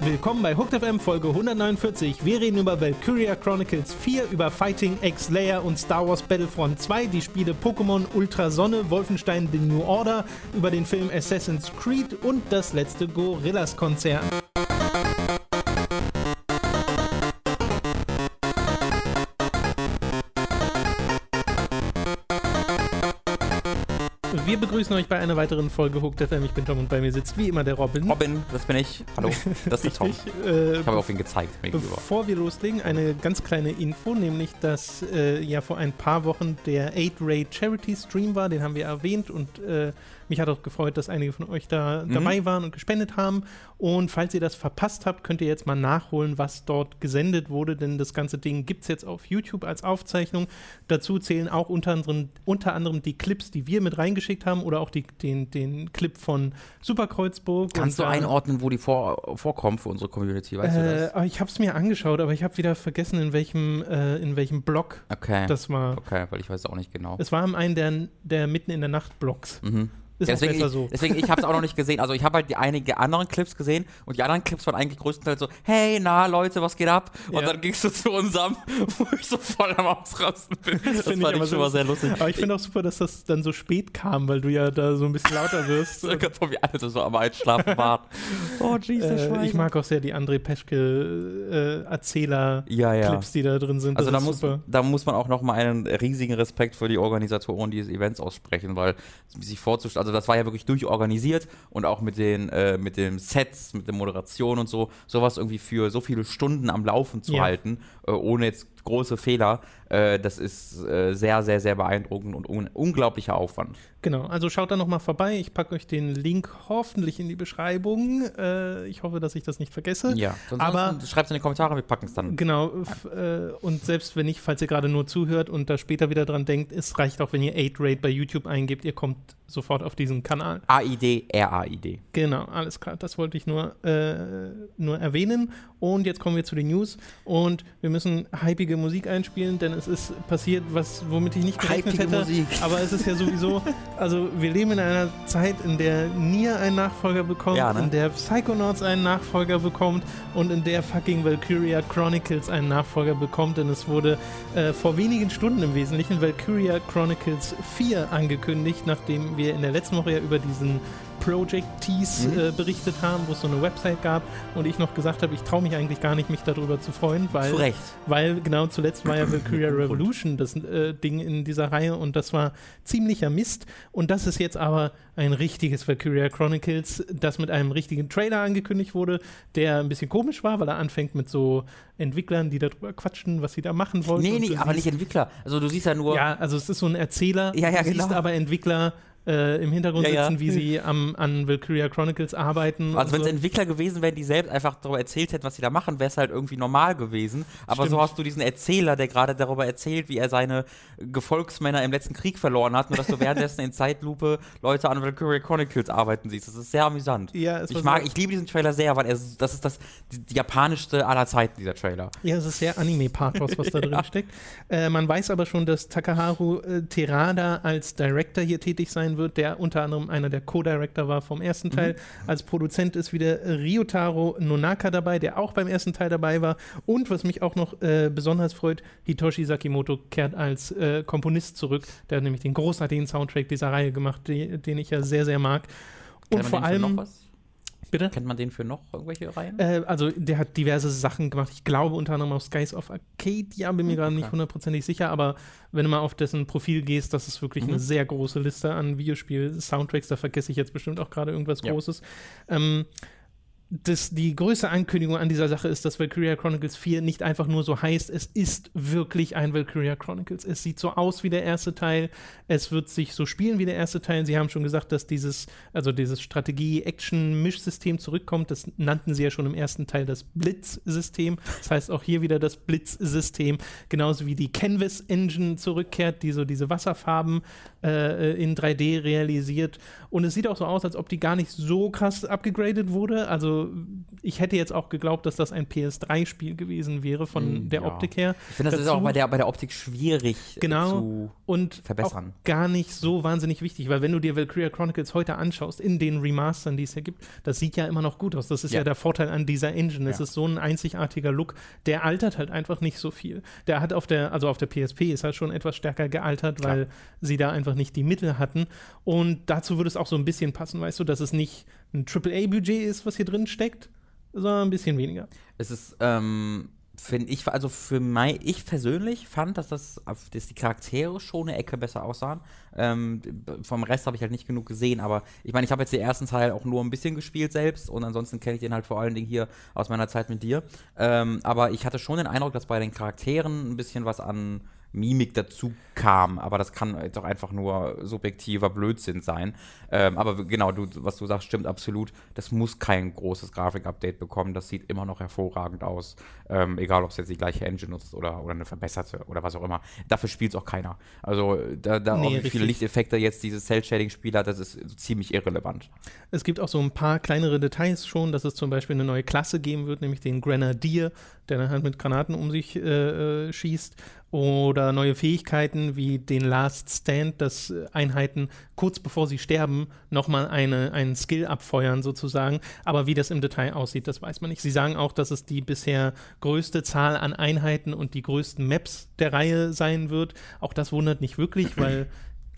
Willkommen bei Hooked FM Folge 149. Wir reden über Valkyria Chronicles 4, über Fighting X Layer und Star Wars Battlefront 2, die Spiele Pokémon Ultra Sonne, Wolfenstein The New Order, über den Film Assassin's Creed und das letzte Gorillas Konzert. Wir begrüßen euch bei einer weiteren Folge Hooked FM. Ich bin Tom und bei mir sitzt wie immer der Robin. Robin, das bin ich. Hallo, das ist Tom. Äh, Ich habe auf ihn gezeigt. Bevor wir loslegen, eine ganz kleine Info, nämlich dass äh, ja vor ein paar Wochen der 8-Ray Charity Stream war, den haben wir erwähnt und äh, mich hat auch gefreut, dass einige von euch da Mhm. dabei waren und gespendet haben. Und falls ihr das verpasst habt, könnt ihr jetzt mal nachholen, was dort gesendet wurde, denn das ganze Ding gibt es jetzt auf YouTube als Aufzeichnung. Dazu zählen auch unter anderem, unter anderem die Clips, die wir mit reingeschickt haben oder auch die, den, den Clip von Superkreuzburg. Kannst du einordnen, wo die vor, vorkommen für unsere Community? Weißt du äh, das? aber ich habe es mir angeschaut, aber ich habe wieder vergessen, in welchem, äh, in welchem Blog Okay. das war. okay, weil ich weiß auch nicht genau. Es war in einem der, der mitten in der Nacht Blogs. Mhm. Ist deswegen, besser ich, so. deswegen, ich habe es auch noch nicht gesehen. Also ich habe halt die einige anderen Clips gesehen und die anderen Clips waren eigentlich größtenteils so, hey, na Leute, was geht ab? Und Ja. dann gingst du zu unserem, wo ich so voll am Ausrasten bin. Das, ich fand ich schon mal sehr lustig. Aber ich finde auch super, dass das dann so spät kam, weil du ja da so ein bisschen lauter wirst. So ganz wie alle so am Einschlafen waren. Oh, Jesus, äh, ich mag auch sehr die André Peschke äh, Ja, ja. die da drin sind. Also das da muss, da muss man auch noch mal einen riesigen Respekt für die Organisatoren dieses Events aussprechen, weil sich vorzustellen, also das war ja wirklich durchorganisiert und auch mit den äh, mit den Sets, mit der Moderation und so, sowas irgendwie für so viele Stunden am Laufen zu Ja. halten, äh, ohne jetzt große Fehler, äh, das ist äh, sehr, sehr, sehr beeindruckend und un unglaublicher Aufwand. Genau, also schaut da nochmal vorbei. Ich packe euch den Link hoffentlich in die Beschreibung. Äh, ich hoffe, dass ich das nicht vergesse. Ja, sonst Aber- schreibt es in die Kommentare, wir packen es dann. Genau, äh, und selbst wenn nicht, falls ihr gerade nur zuhört und da später wieder dran denkt, es reicht auch, wenn ihr 8-Rate bei YouTube eingebt, ihr kommt sofort auf diesen Kanal. AID, RAID. Genau, alles klar, das wollte ich nur, äh, nur erwähnen. Und jetzt kommen wir zu den News und wir müssen hypige Musik einspielen, denn es ist passiert, was, womit ich nicht gerechnet Hypige hätte. Musik. Aber es ist ja sowieso, also wir leben in einer Zeit, in der Nier einen Nachfolger bekommt, Ja, ne? in der Psychonauts einen Nachfolger bekommt und in der fucking Valkyria Chronicles einen Nachfolger bekommt, denn es wurde äh, vor wenigen Stunden im Wesentlichen Valkyria Chronicles 4 angekündigt, nachdem wir in der letzten Woche ja über diesen Project Tease Mhm. äh, berichtet haben, wo es so eine Website gab und ich noch gesagt habe, ich traue mich eigentlich gar nicht, mich darüber zu freuen, weil Zu weil genau zuletzt war ja Valkyria Revolution das äh, Ding in dieser Reihe und das war ziemlicher Mist. Und das ist jetzt aber ein richtiges Valkyria Chronicles, das mit einem richtigen Trailer angekündigt wurde, der ein bisschen komisch war, weil er anfängt mit so Entwicklern, die darüber quatschen, was sie da machen wollten. Nee, nee, aber siehst- nicht Entwickler. Also du siehst ja nur, Ja, also es ist so ein Erzähler. Ja, ja, du siehst genau. aber Entwickler äh, im Hintergrund Ja, ja. sitzen, wie sie am, an Valkyria Chronicles arbeiten. Also wenn es so. Entwickler gewesen wären, die selbst einfach darüber erzählt hätten, was sie da machen, wäre es halt irgendwie normal gewesen. Aber Stimmt. so hast du diesen Erzähler, der gerade darüber erzählt, wie er seine Gefolgsmänner im letzten Krieg verloren hat, nur dass du währenddessen in Zeitlupe Leute an Valkyrie Chronicles arbeiten siehst. Das ist sehr amüsant. Ja, ich mag, ich liebe diesen Trailer sehr, weil er, das ist das die, die japanischste aller Zeiten, dieser Trailer. Ja, es ist sehr Anime-Pathos, was da drin steckt. Äh, man weiß aber schon, dass Takaharu äh, Terada als Director hier tätig sein wird, der unter anderem einer der Co-Director war vom ersten Teil. Als Produzent ist wieder Ryotaro Nonaka dabei, der auch beim ersten Teil dabei war. Und was mich auch noch äh, besonders freut, Hitoshi Sakimoto kehrt als äh, Komponist zurück. Der hat nämlich den großartigen Soundtrack dieser Reihe gemacht, die, den ich ja sehr, sehr mag. Und vor allem. Bitte? Kennt man den für noch irgendwelche Reihen? Äh, also der hat diverse Sachen gemacht. Ich glaube unter anderem auf Skies of Arcadia, bin mir gerade nicht Okay. hundertprozentig sicher, aber wenn du mal auf dessen Profil gehst, das ist wirklich Mhm. eine sehr große Liste an Videospiel-Soundtracks. Da vergesse ich jetzt bestimmt auch gerade irgendwas Ja. Großes. Ähm, das, die größte Ankündigung an dieser Sache ist, dass Valkyria Chronicles 4 nicht einfach nur so heißt, es ist wirklich ein Valkyria Chronicles. Es sieht so aus wie der erste Teil, es wird sich so spielen wie der erste Teil. Sie haben schon gesagt, dass dieses, also dieses Strategie-Action-Mischsystem zurückkommt. Das nannten sie ja schon im ersten Teil das Blitz-System. Das heißt auch hier wieder das Blitz-System, genauso wie die Canvas-Engine zurückkehrt, die so diese Wasserfarben äh, in 3D realisiert. Und es sieht auch so aus, als ob die gar nicht so krass abgegradet wurde. Also Also ich hätte jetzt auch geglaubt, dass das ein PS3-Spiel gewesen wäre von Mm, der ja. Optik her. Ich finde, das ist Dazu- auch bei der, bei der Optik schwierig äh, Genau. zu und verbessern. auch gar nicht so wahnsinnig wichtig, weil wenn du dir Valkyria Chronicles heute anschaust, in den Remastern, die es ja gibt, das sieht ja immer noch gut aus. Das ist ja, Ja. der Vorteil an dieser Engine. Es Ja. ist so ein einzigartiger Look, der altert halt einfach nicht so viel. Der hat auf der, also auf der PSP ist halt schon etwas stärker gealtert, Klar. weil sie da einfach nicht die Mittel hatten. Und dazu würde es auch so ein bisschen passen, weißt du, dass es nicht ein AAA-Budget ist, was hier drin steckt, sondern ein bisschen weniger. Es ist, ähm, finde ich, also für mein, ich persönlich fand, dass das, dass die Charaktere schon eine Ecke besser aussahen. Ähm, vom Rest habe ich halt nicht genug gesehen, aber ich meine, ich habe jetzt den ersten Teil auch nur ein bisschen gespielt selbst und ansonsten kenne ich den halt vor allen Dingen hier aus meiner Zeit mit dir. Ähm, aber ich hatte schon den Eindruck, dass bei den Charakteren ein bisschen was an Mimik dazu kam, aber das kann jetzt auch einfach nur subjektiver Blödsinn sein. Ähm, aber genau, du, was du sagst, stimmt absolut. Das muss kein großes Grafik-Update bekommen. Das sieht immer noch hervorragend aus. Ähm, egal, ob es jetzt die gleiche Engine nutzt oder, oder eine verbesserte oder was auch immer. Dafür spielt es auch keiner. Also, da, da Nee, auch wie richtig. viele Lichteffekte jetzt dieses Cell-Shading-Spiel hat, das ist ziemlich irrelevant. Es gibt auch so ein paar kleinere Details schon, dass es zum Beispiel eine neue Klasse geben wird, nämlich den Grenadier, der dann halt mit Granaten um sich äh, äh, schießt. Oder neue Fähigkeiten wie den Last Stand, dass äh, Einheiten kurz bevor sie sterben nochmal eine, einen Skill abfeuern sozusagen. Aber wie das im Detail aussieht, das weiß man nicht. Sie sagen auch, dass es die bisher größte Zahl an Einheiten und die größten Maps der Reihe sein wird. Auch das wundert nicht wirklich, weil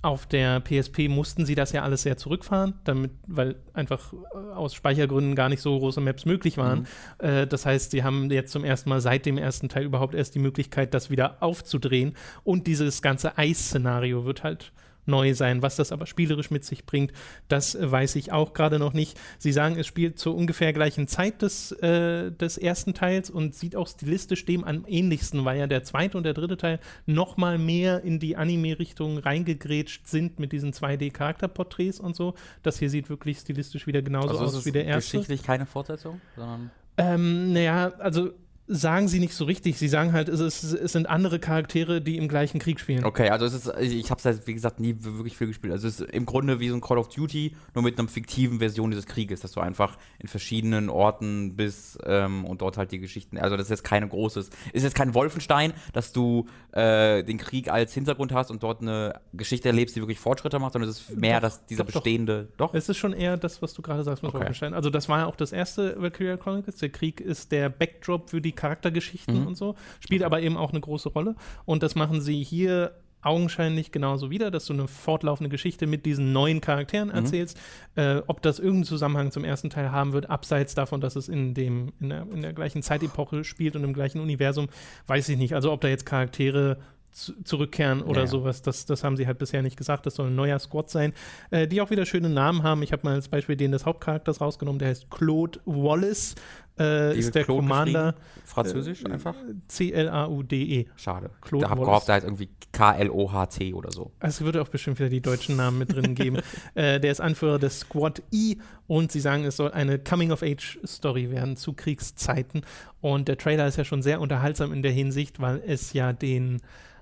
auf der PSP mussten sie das ja alles sehr zurückfahren, damit, weil einfach äh, aus Speichergründen gar nicht so große Maps möglich waren. Äh, das heißt, sie haben jetzt zum ersten Mal seit dem ersten Teil überhaupt erst die Möglichkeit, das wieder aufzudrehen. Und dieses ganze Eis-Szenario wird halt neu sein. Was das aber spielerisch mit sich bringt, das äh, weiß ich auch gerade noch nicht. Sie sagen, es spielt zur ungefähr gleichen Zeit des, äh, des ersten Teils und sieht auch stilistisch dem am ähnlichsten, weil ja der zweite und der dritte Teil noch mal mehr in die Anime-Richtung reingegrätscht sind mit diesen 2D-Charakterporträts und so. Das hier sieht wirklich stilistisch wieder genauso Also, aus wie der erste. geschichtlich keine Fortsetzung, sondern. Ähm, naja, also sagen sie nicht so richtig. Sie sagen halt, es, ist, es sind andere Charaktere, die im gleichen Krieg spielen. Okay, also es ist, ich habe es halt, wie gesagt, nie wirklich viel gespielt. Also es ist im Grunde wie so ein Call of Duty, nur mit einer fiktiven Version dieses Krieges, dass du einfach in verschiedenen Orten bist ähm, und dort halt die Geschichten, also das ist jetzt keine großes, ist jetzt kein Wolfenstein, dass du äh, den Krieg als Hintergrund hast und dort eine Geschichte erlebst, die wirklich Fortschritte macht, sondern es ist mehr, Doch, dass dieser doch, doch. bestehende, doch, Es ist schon eher das, was du gerade sagst mit Okay. Wolfenstein. Also das war ja auch das erste Valkyria Chronicles. Der Krieg ist der Backdrop für die Charaktergeschichten Mhm. und so. Spielt aber eben auch eine große Rolle. Und das machen sie hier augenscheinlich genauso wieder, dass du eine fortlaufende Geschichte mit diesen neuen Charakteren Mhm. erzählst. Äh, ob das irgendeinen Zusammenhang zum ersten Teil haben wird, abseits davon, dass es in, dem, in, der, in der gleichen Zeitepoche spielt und im gleichen Universum, weiß ich nicht. Also ob da jetzt Charaktere zu, zurückkehren oder ja. sowas, das, das haben sie halt bisher nicht gesagt. Das soll ein neuer Squad sein, äh, die auch wieder schöne Namen haben. Ich habe mal als Beispiel den des Hauptcharakters rausgenommen, der heißt Claude Wallace, äh, ist der Claude Commander? Französisch einfach? C-L-A-U-D-E. Schade. Claude ich habe gehofft, da ist irgendwie K-L-O-H-T oder so. Es würde auch bestimmt wieder die deutschen Namen mit drin geben. äh, der ist Anführer des Squad E und sie sagen, es soll eine Coming-of-Age-Story werden zu Kriegszeiten. Und der Trailer ist ja schon sehr unterhaltsam in der Hinsicht, weil es ja den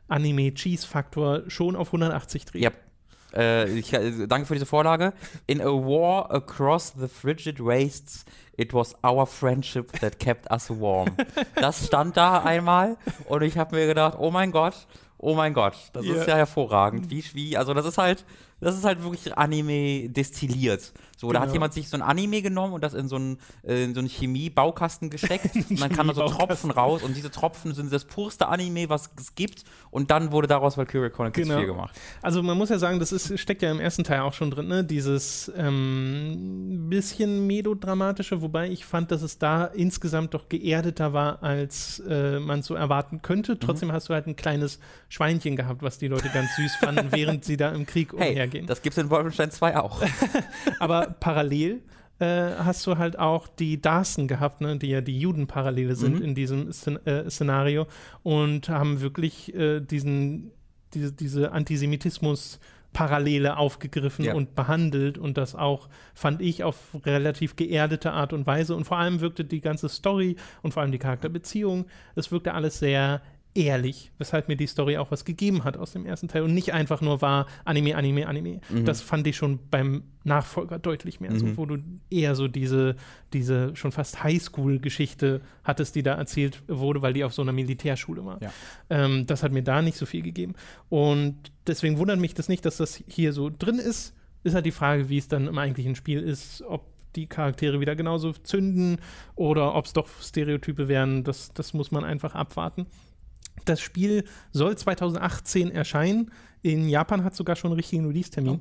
Anime-Cheese-Faktor schon auf 180 dreht. Ja. Äh, ich, äh, danke für diese Vorlage. In a war across the frigid wastes, it was our friendship that kept us warm. Das stand da einmal und ich habe mir gedacht, oh mein Gott, oh mein Gott, das Ja. ist ja hervorragend. Wie, wie, also das ist halt, das ist halt wirklich Anime destilliert. So, da hat Genau. jemand sich so ein Anime genommen und das in so einen, äh, in so einen Chemie-Baukasten gesteckt und dann kamen da so. Tropfen raus und diese Tropfen sind das purste Anime, was es gibt und dann wurde daraus Valkyrie Chronicles Genau. 4 gemacht. Also man muss ja sagen, das ist, steckt ja im ersten Teil auch schon drin, ne? dieses ähm, bisschen melodramatische, wobei ich fand, dass es da insgesamt doch geerdeter war, als äh, man so erwarten könnte. Trotzdem hast du halt ein kleines Schweinchen gehabt, was die Leute ganz süß fanden, während sie da im Krieg Hey, umhergehen. das gibt's in Wolfenstein 2 auch. Aber parallel äh, hast du halt auch die Darsten gehabt, ne, die ja die Judenparallele sind Mhm. in diesem Szen äh, Szenario und haben wirklich äh, diesen, diese, diese Antisemitismus- Parallele aufgegriffen Ja. und behandelt und das auch, fand ich, auf relativ geerdete Art und Weise. Und vor allem wirkte die ganze Story und vor allem die Charakterbeziehung, es wirkte alles sehr ehrlich, weshalb mir die Story auch was gegeben hat aus dem ersten Teil und nicht einfach nur war Anime, Anime, Anime. Mhm. Das fand ich schon beim Nachfolger deutlich mehr, so, Mhm. wo du eher so diese, diese schon fast Highschool-Geschichte hattest, die da erzählt wurde, weil die auf so einer Militärschule war. Ja. Ähm, das hat mir da nicht so viel gegeben. Und deswegen wundert mich das nicht, dass das hier so drin ist. Ist halt die Frage, wie es dann im eigentlichen Spiel ist, ob die Charaktere wieder genauso zünden oder ob es doch Stereotype werden. Das, das muss man einfach abwarten. Das Spiel soll 2018 erscheinen. In Japan hat sogar schon einen richtigen Release-Termin,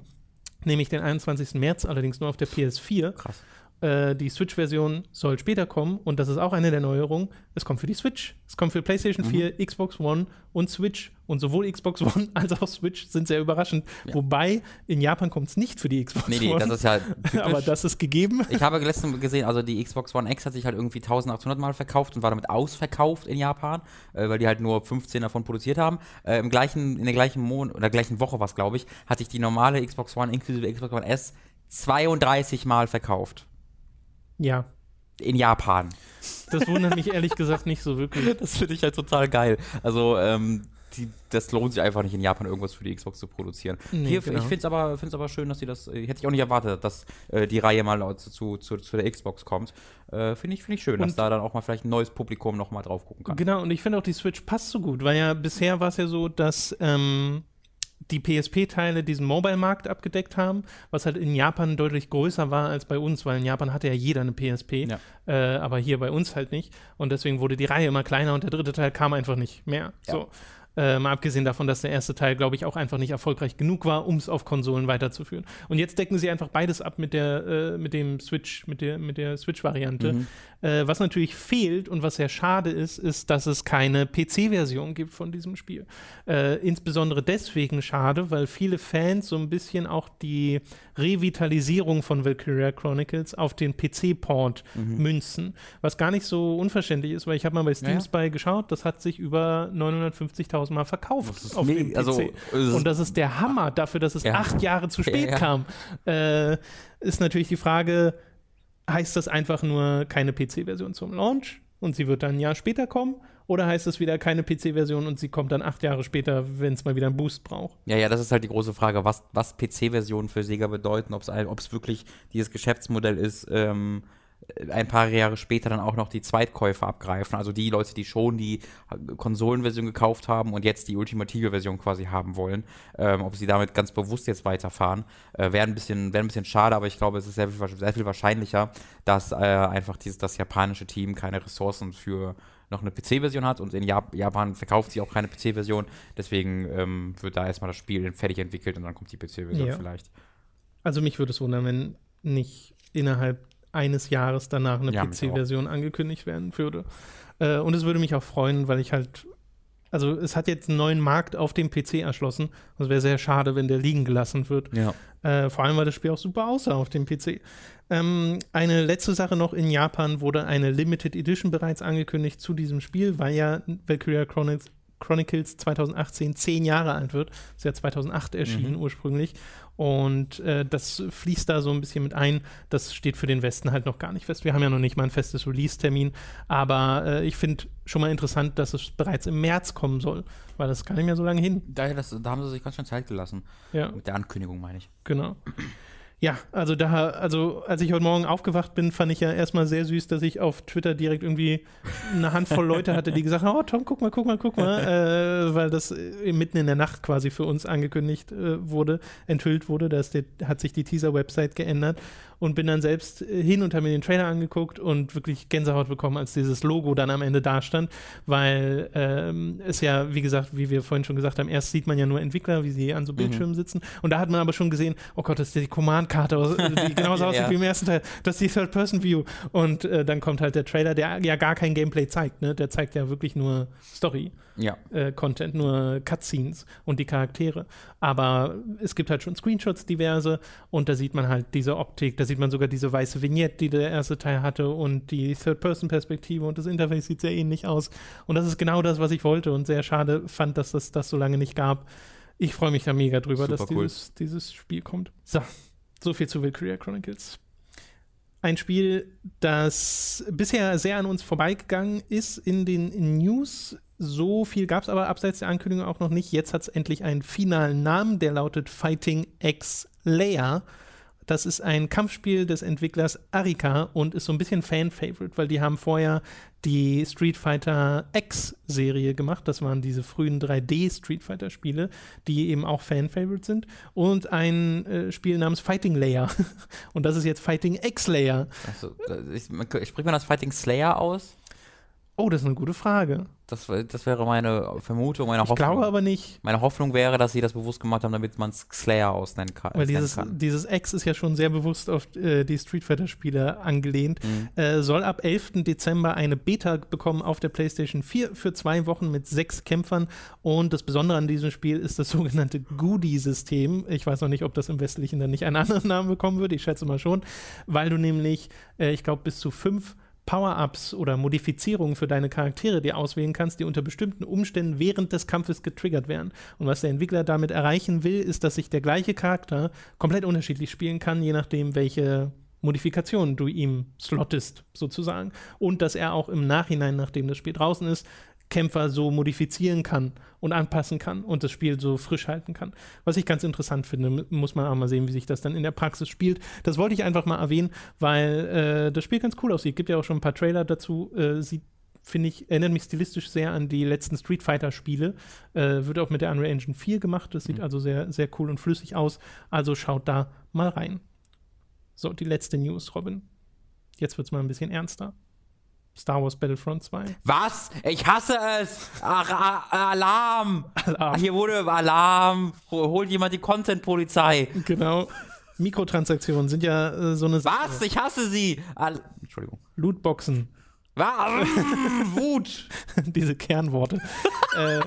nämlich den 21. März, allerdings nur auf der PS4. Krass. Äh, die Switch-Version soll später kommen und das ist auch eine der Neuerungen. Es kommt für die Switch. Es kommt für PlayStation 4, Xbox One und Switch. Und sowohl Xbox One als auch Switch sind sehr überraschend. Ja. Wobei in Japan kommt es nicht für die Xbox Nee, nee, One. das ist ja typisch. aber das ist gegeben. Ich habe letztens gesehen, also die Xbox One X hat sich halt irgendwie 1800 Mal verkauft und war damit ausverkauft in Japan, äh, weil die halt nur 15 davon produziert haben. Äh, Im gleichen, in der gleichen Monat oder gleichen Woche war es, glaube ich, hat sich die normale Xbox One inklusive Xbox One S 32 Mal verkauft. Ja, In Japan. das wundert mich ehrlich gesagt nicht so wirklich. Das finde ich halt total geil. Also, ähm, die, das lohnt sich einfach nicht in Japan irgendwas für die Xbox zu produzieren. Nee, Hier, genau. Ich finde es aber, find's aber schön, dass sie das, äh, hätte ich auch nicht erwartet, dass äh, die Reihe mal zu, zu, zu der Xbox kommt. Äh, finde ich, find ich schön, dass Und- da dann auch mal vielleicht ein neues Publikum noch mal drauf gucken kann. Genau, und ich finde auch, die Switch passt so gut, weil ja bisher war es ja so, dass ähm, die PSP-Teile diesen Mobile-Markt abgedeckt haben, was halt in Japan deutlich größer war als bei uns, weil in Japan hatte ja jeder eine PSP, Ja. äh, aber hier bei uns halt nicht. Und deswegen wurde die Reihe immer kleiner und der dritte Teil kam einfach nicht mehr. Ja. So. Äh, mal abgesehen davon, dass der erste Teil, glaube ich, auch einfach nicht erfolgreich genug war, um es auf Konsolen weiterzuführen. Und jetzt decken sie einfach beides ab mit der, äh, mit dem Switch, mit der, mit der Switch-Variante. Mhm. Äh, was natürlich fehlt und was sehr schade ist, ist, dass es keine PC-Version gibt von diesem Spiel. Äh, insbesondere deswegen schade, weil viele Fans so ein bisschen auch die Revitalisierung von Valkyria Chronicles auf den PC-Port münzen. Was gar nicht so unverständlich ist, weil ich habe mal bei Steam ja. Spy geschaut, das hat sich über 950.000 Mal verkauft auf dem PC. also, und das ist der Hammer dafür, dass es Ja. acht Jahre zu spät Ja, ja. kam. Äh, ist natürlich die Frage, heißt das einfach nur keine PC-Version zum Launch und sie wird dann ein Jahr später kommen? Oder heißt es wieder keine PC-Version und sie kommt dann acht Jahre später, wenn es mal wieder einen Boost braucht? Ja, ja, das ist halt die große Frage, was, was PC-Versionen für Sega bedeuten, ob es wirklich dieses Geschäftsmodell ist, ähm, ein paar Jahre später dann auch noch die Zweitkäufer abgreifen. Also die Leute, die schon die Konsolenversion gekauft haben und jetzt die ultimative Version quasi haben wollen. Ähm, ob sie damit ganz bewusst jetzt weiterfahren, äh, wäre ein, bisschen- wär ein bisschen schade, aber ich glaube, es ist sehr viel, sehr viel wahrscheinlicher, dass äh, einfach dieses, das japanische Team keine Ressourcen für noch eine PC-Version hat und in Jap Japan verkauft sie auch keine PC-Version. Deswegen ähm, wird da erstmal das Spiel fertig entwickelt und dann kommt die PC-Version Ja. vielleicht. Also mich würde es wundern, wenn nicht innerhalb eines Jahres danach eine Ja, PC-Version angekündigt werden würde. Äh, und es würde mich auch freuen, weil ich halt, also es hat jetzt einen neuen Markt auf dem PC erschlossen. Es wäre sehr schade, wenn der liegen gelassen wird. Ja. Äh, vor allem, weil das Spiel auch super aussah auf dem PC. Ähm, eine letzte Sache noch: In Japan wurde eine Limited Edition bereits angekündigt zu diesem Spiel, weil ja Valkyria Chronicles, Chronicles 2018 zehn Jahre alt wird. Ist ja 2008 erschienen ursprünglich. Und äh, das fließt da so ein bisschen mit ein. Das steht für den Westen halt noch gar nicht fest. Wir haben ja noch nicht mal ein festes Release-Termin. Aber äh, ich finde schon mal interessant, dass es bereits im März kommen soll, weil das gar nicht mehr so lange hin. Da, das, da haben sie sich ganz schön Zeit gelassen. Ja. Mit der Ankündigung, meine ich. Genau. Ja, also da, also als ich heute Morgen aufgewacht bin, fand ich ja erstmal sehr süß, dass ich auf Twitter direkt irgendwie eine Handvoll Leute hatte, die gesagt haben, oh Tom, guck mal, guck mal, guck mal, äh, weil das äh, mitten in der Nacht quasi für uns angekündigt äh, wurde, enthüllt wurde, dass der, hat sich die Teaser-Website geändert und bin dann selbst äh, hin und habe mir den Trailer angeguckt und wirklich Gänsehaut bekommen, als dieses Logo dann am Ende dastand, weil ähm, es ja, wie gesagt, wie wir vorhin schon gesagt haben, erst sieht man ja nur Entwickler, wie sie an so Bildschirmen sitzen und da hat man aber schon gesehen, oh Gott, das ist die Command-Karte, aus- die genauso aussieht ja. wie im ersten Teil, das ist die Third-Person-View und äh, dann kommt halt der Trailer, der ja gar kein Gameplay zeigt, ne? der zeigt ja wirklich nur Story. Ja. Äh, Content, nur Cutscenes und die Charaktere. Aber es gibt halt schon Screenshots diverse und da sieht man halt diese Optik, da sieht man sogar diese weiße Vignette, die der erste Teil hatte und die Third-Person-Perspektive und das Interface sieht sehr ähnlich aus. Und das ist genau das, was ich wollte und sehr schade fand, dass das das so lange nicht gab. Ich freue mich da mega drüber, Super dass cool. dieses, dieses Spiel kommt. So, so viel zu Valkyria Chronicles. Ein Spiel, das bisher sehr an uns vorbeigegangen ist in den News, so viel gab es aber abseits der Ankündigung auch noch nicht. Jetzt hat es endlich einen finalen Namen, der lautet Fighting X Layer. Das ist ein Kampfspiel des Entwicklers Arika und ist so ein bisschen Fan-Favorite, weil die haben vorher die Street Fighter X-Serie gemacht. Das waren diese frühen 3D-Street Fighter-Spiele, die eben auch Fan-Favorite sind. Und ein äh, Spiel namens Fighting Layer. und das ist jetzt Fighting X-Layer. Also, ich, spricht man das Fighting Slayer aus? Oh, das ist eine gute Frage. Das, das wäre meine Vermutung, meine Hoffnung. Ich glaube aber nicht. Meine Hoffnung wäre, dass sie das bewusst gemacht haben, damit man es Slayer ausnennen kann. Weil dieses, kann. dieses X ist ja schon sehr bewusst auf äh, die Street Fighter-Spiele angelehnt. Mhm. Äh, soll ab 11. Dezember eine Beta bekommen auf der PlayStation 4 für zwei Wochen mit sechs Kämpfern. Und das Besondere an diesem Spiel ist das sogenannte Goodie-System. Ich weiß noch nicht, ob das im Westlichen dann nicht einen anderen Namen bekommen wird. Ich schätze mal schon. Weil du nämlich, äh, ich glaube, bis zu fünf Power-Ups oder Modifizierungen für deine Charaktere dir auswählen kannst, die unter bestimmten Umständen während des Kampfes getriggert werden. Und was der Entwickler damit erreichen will, ist, dass sich der gleiche Charakter komplett unterschiedlich spielen kann, je nachdem, welche Modifikationen du ihm slottest, sozusagen. Und dass er auch im Nachhinein, nachdem das Spiel draußen ist, Kämpfer so modifizieren kann und anpassen kann und das Spiel so frisch halten kann. Was ich ganz interessant finde, muss man auch mal sehen, wie sich das dann in der Praxis spielt. Das wollte ich einfach mal erwähnen, weil äh, das Spiel ganz cool aussieht. Gibt ja auch schon ein paar Trailer dazu. Äh, sieht finde ich, erinnert mich stilistisch sehr an die letzten Street Fighter-Spiele. Äh, wird auch mit der Unreal Engine 4 gemacht. Das sieht mhm. also sehr, sehr cool und flüssig aus. Also schaut da mal rein. So, die letzte News, Robin. Jetzt wird es mal ein bisschen ernster. Star Wars Battlefront 2. Was? Ich hasse es! Ach, Alarm! Alarm! Hier wurde Alarm! Holt jemand die Content-Polizei! Genau. Mikrotransaktionen sind ja äh, so eine Sache. Was? Ich hasse sie! Al Entschuldigung. Lootboxen. Was? Wut! Diese Kernworte. äh,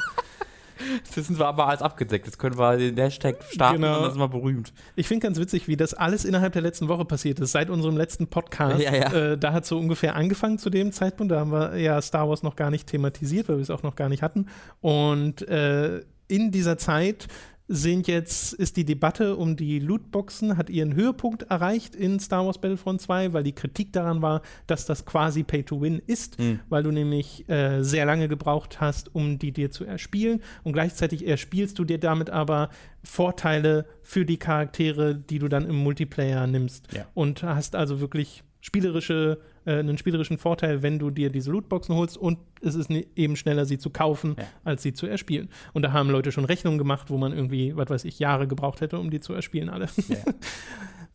Das sind wir aber alles abgedeckt. Jetzt können wir den Hashtag starten genau. und das ist mal berühmt. Ich finde ganz witzig, wie das alles innerhalb der letzten Woche passiert ist, seit unserem letzten Podcast. Ja, ja. Äh, da hat so ungefähr angefangen zu dem Zeitpunkt. Da haben wir ja Star Wars noch gar nicht thematisiert, weil wir es auch noch gar nicht hatten. Und äh, in dieser Zeit sind jetzt, ist die Debatte um die Lootboxen, hat ihren Höhepunkt erreicht in Star Wars Battlefront 2, weil die Kritik daran war, dass das quasi Pay to Win ist, mhm. weil du nämlich äh, sehr lange gebraucht hast, um die dir zu erspielen und gleichzeitig erspielst du dir damit aber Vorteile für die Charaktere, die du dann im Multiplayer nimmst. Ja. Und hast also wirklich spielerische, äh, einen spielerischen Vorteil, wenn du dir diese Lootboxen holst und es ist ne, eben schneller, sie zu kaufen, ja. als sie zu erspielen. Und da haben Leute schon Rechnungen gemacht, wo man irgendwie, was weiß ich, Jahre gebraucht hätte, um die zu erspielen alle. Ja.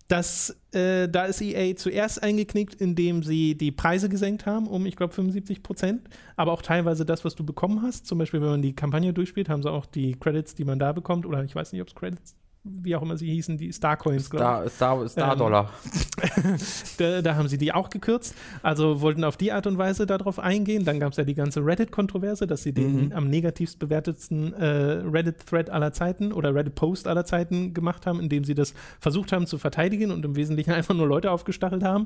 Das, äh, da ist EA zuerst eingeknickt, indem sie die Preise gesenkt haben, um, ich glaube, 75 Prozent, aber auch teilweise das, was du bekommen hast. Zum Beispiel, wenn man die Kampagne durchspielt, haben sie auch die Credits, die man da bekommt, oder ich weiß nicht, ob es Credits wie auch immer sie hießen, die Starcoins, glaube ich. Star, Star, Dollar. Ähm, da, da, haben sie die auch gekürzt. Also wollten auf die Art und Weise darauf eingehen. Dann gab es ja die ganze Reddit-Kontroverse, dass sie den mhm. am negativst bewertetsten äh, Reddit-Thread aller Zeiten oder Reddit-Post aller Zeiten gemacht haben, indem sie das versucht haben zu verteidigen und im Wesentlichen einfach nur Leute aufgestachelt haben.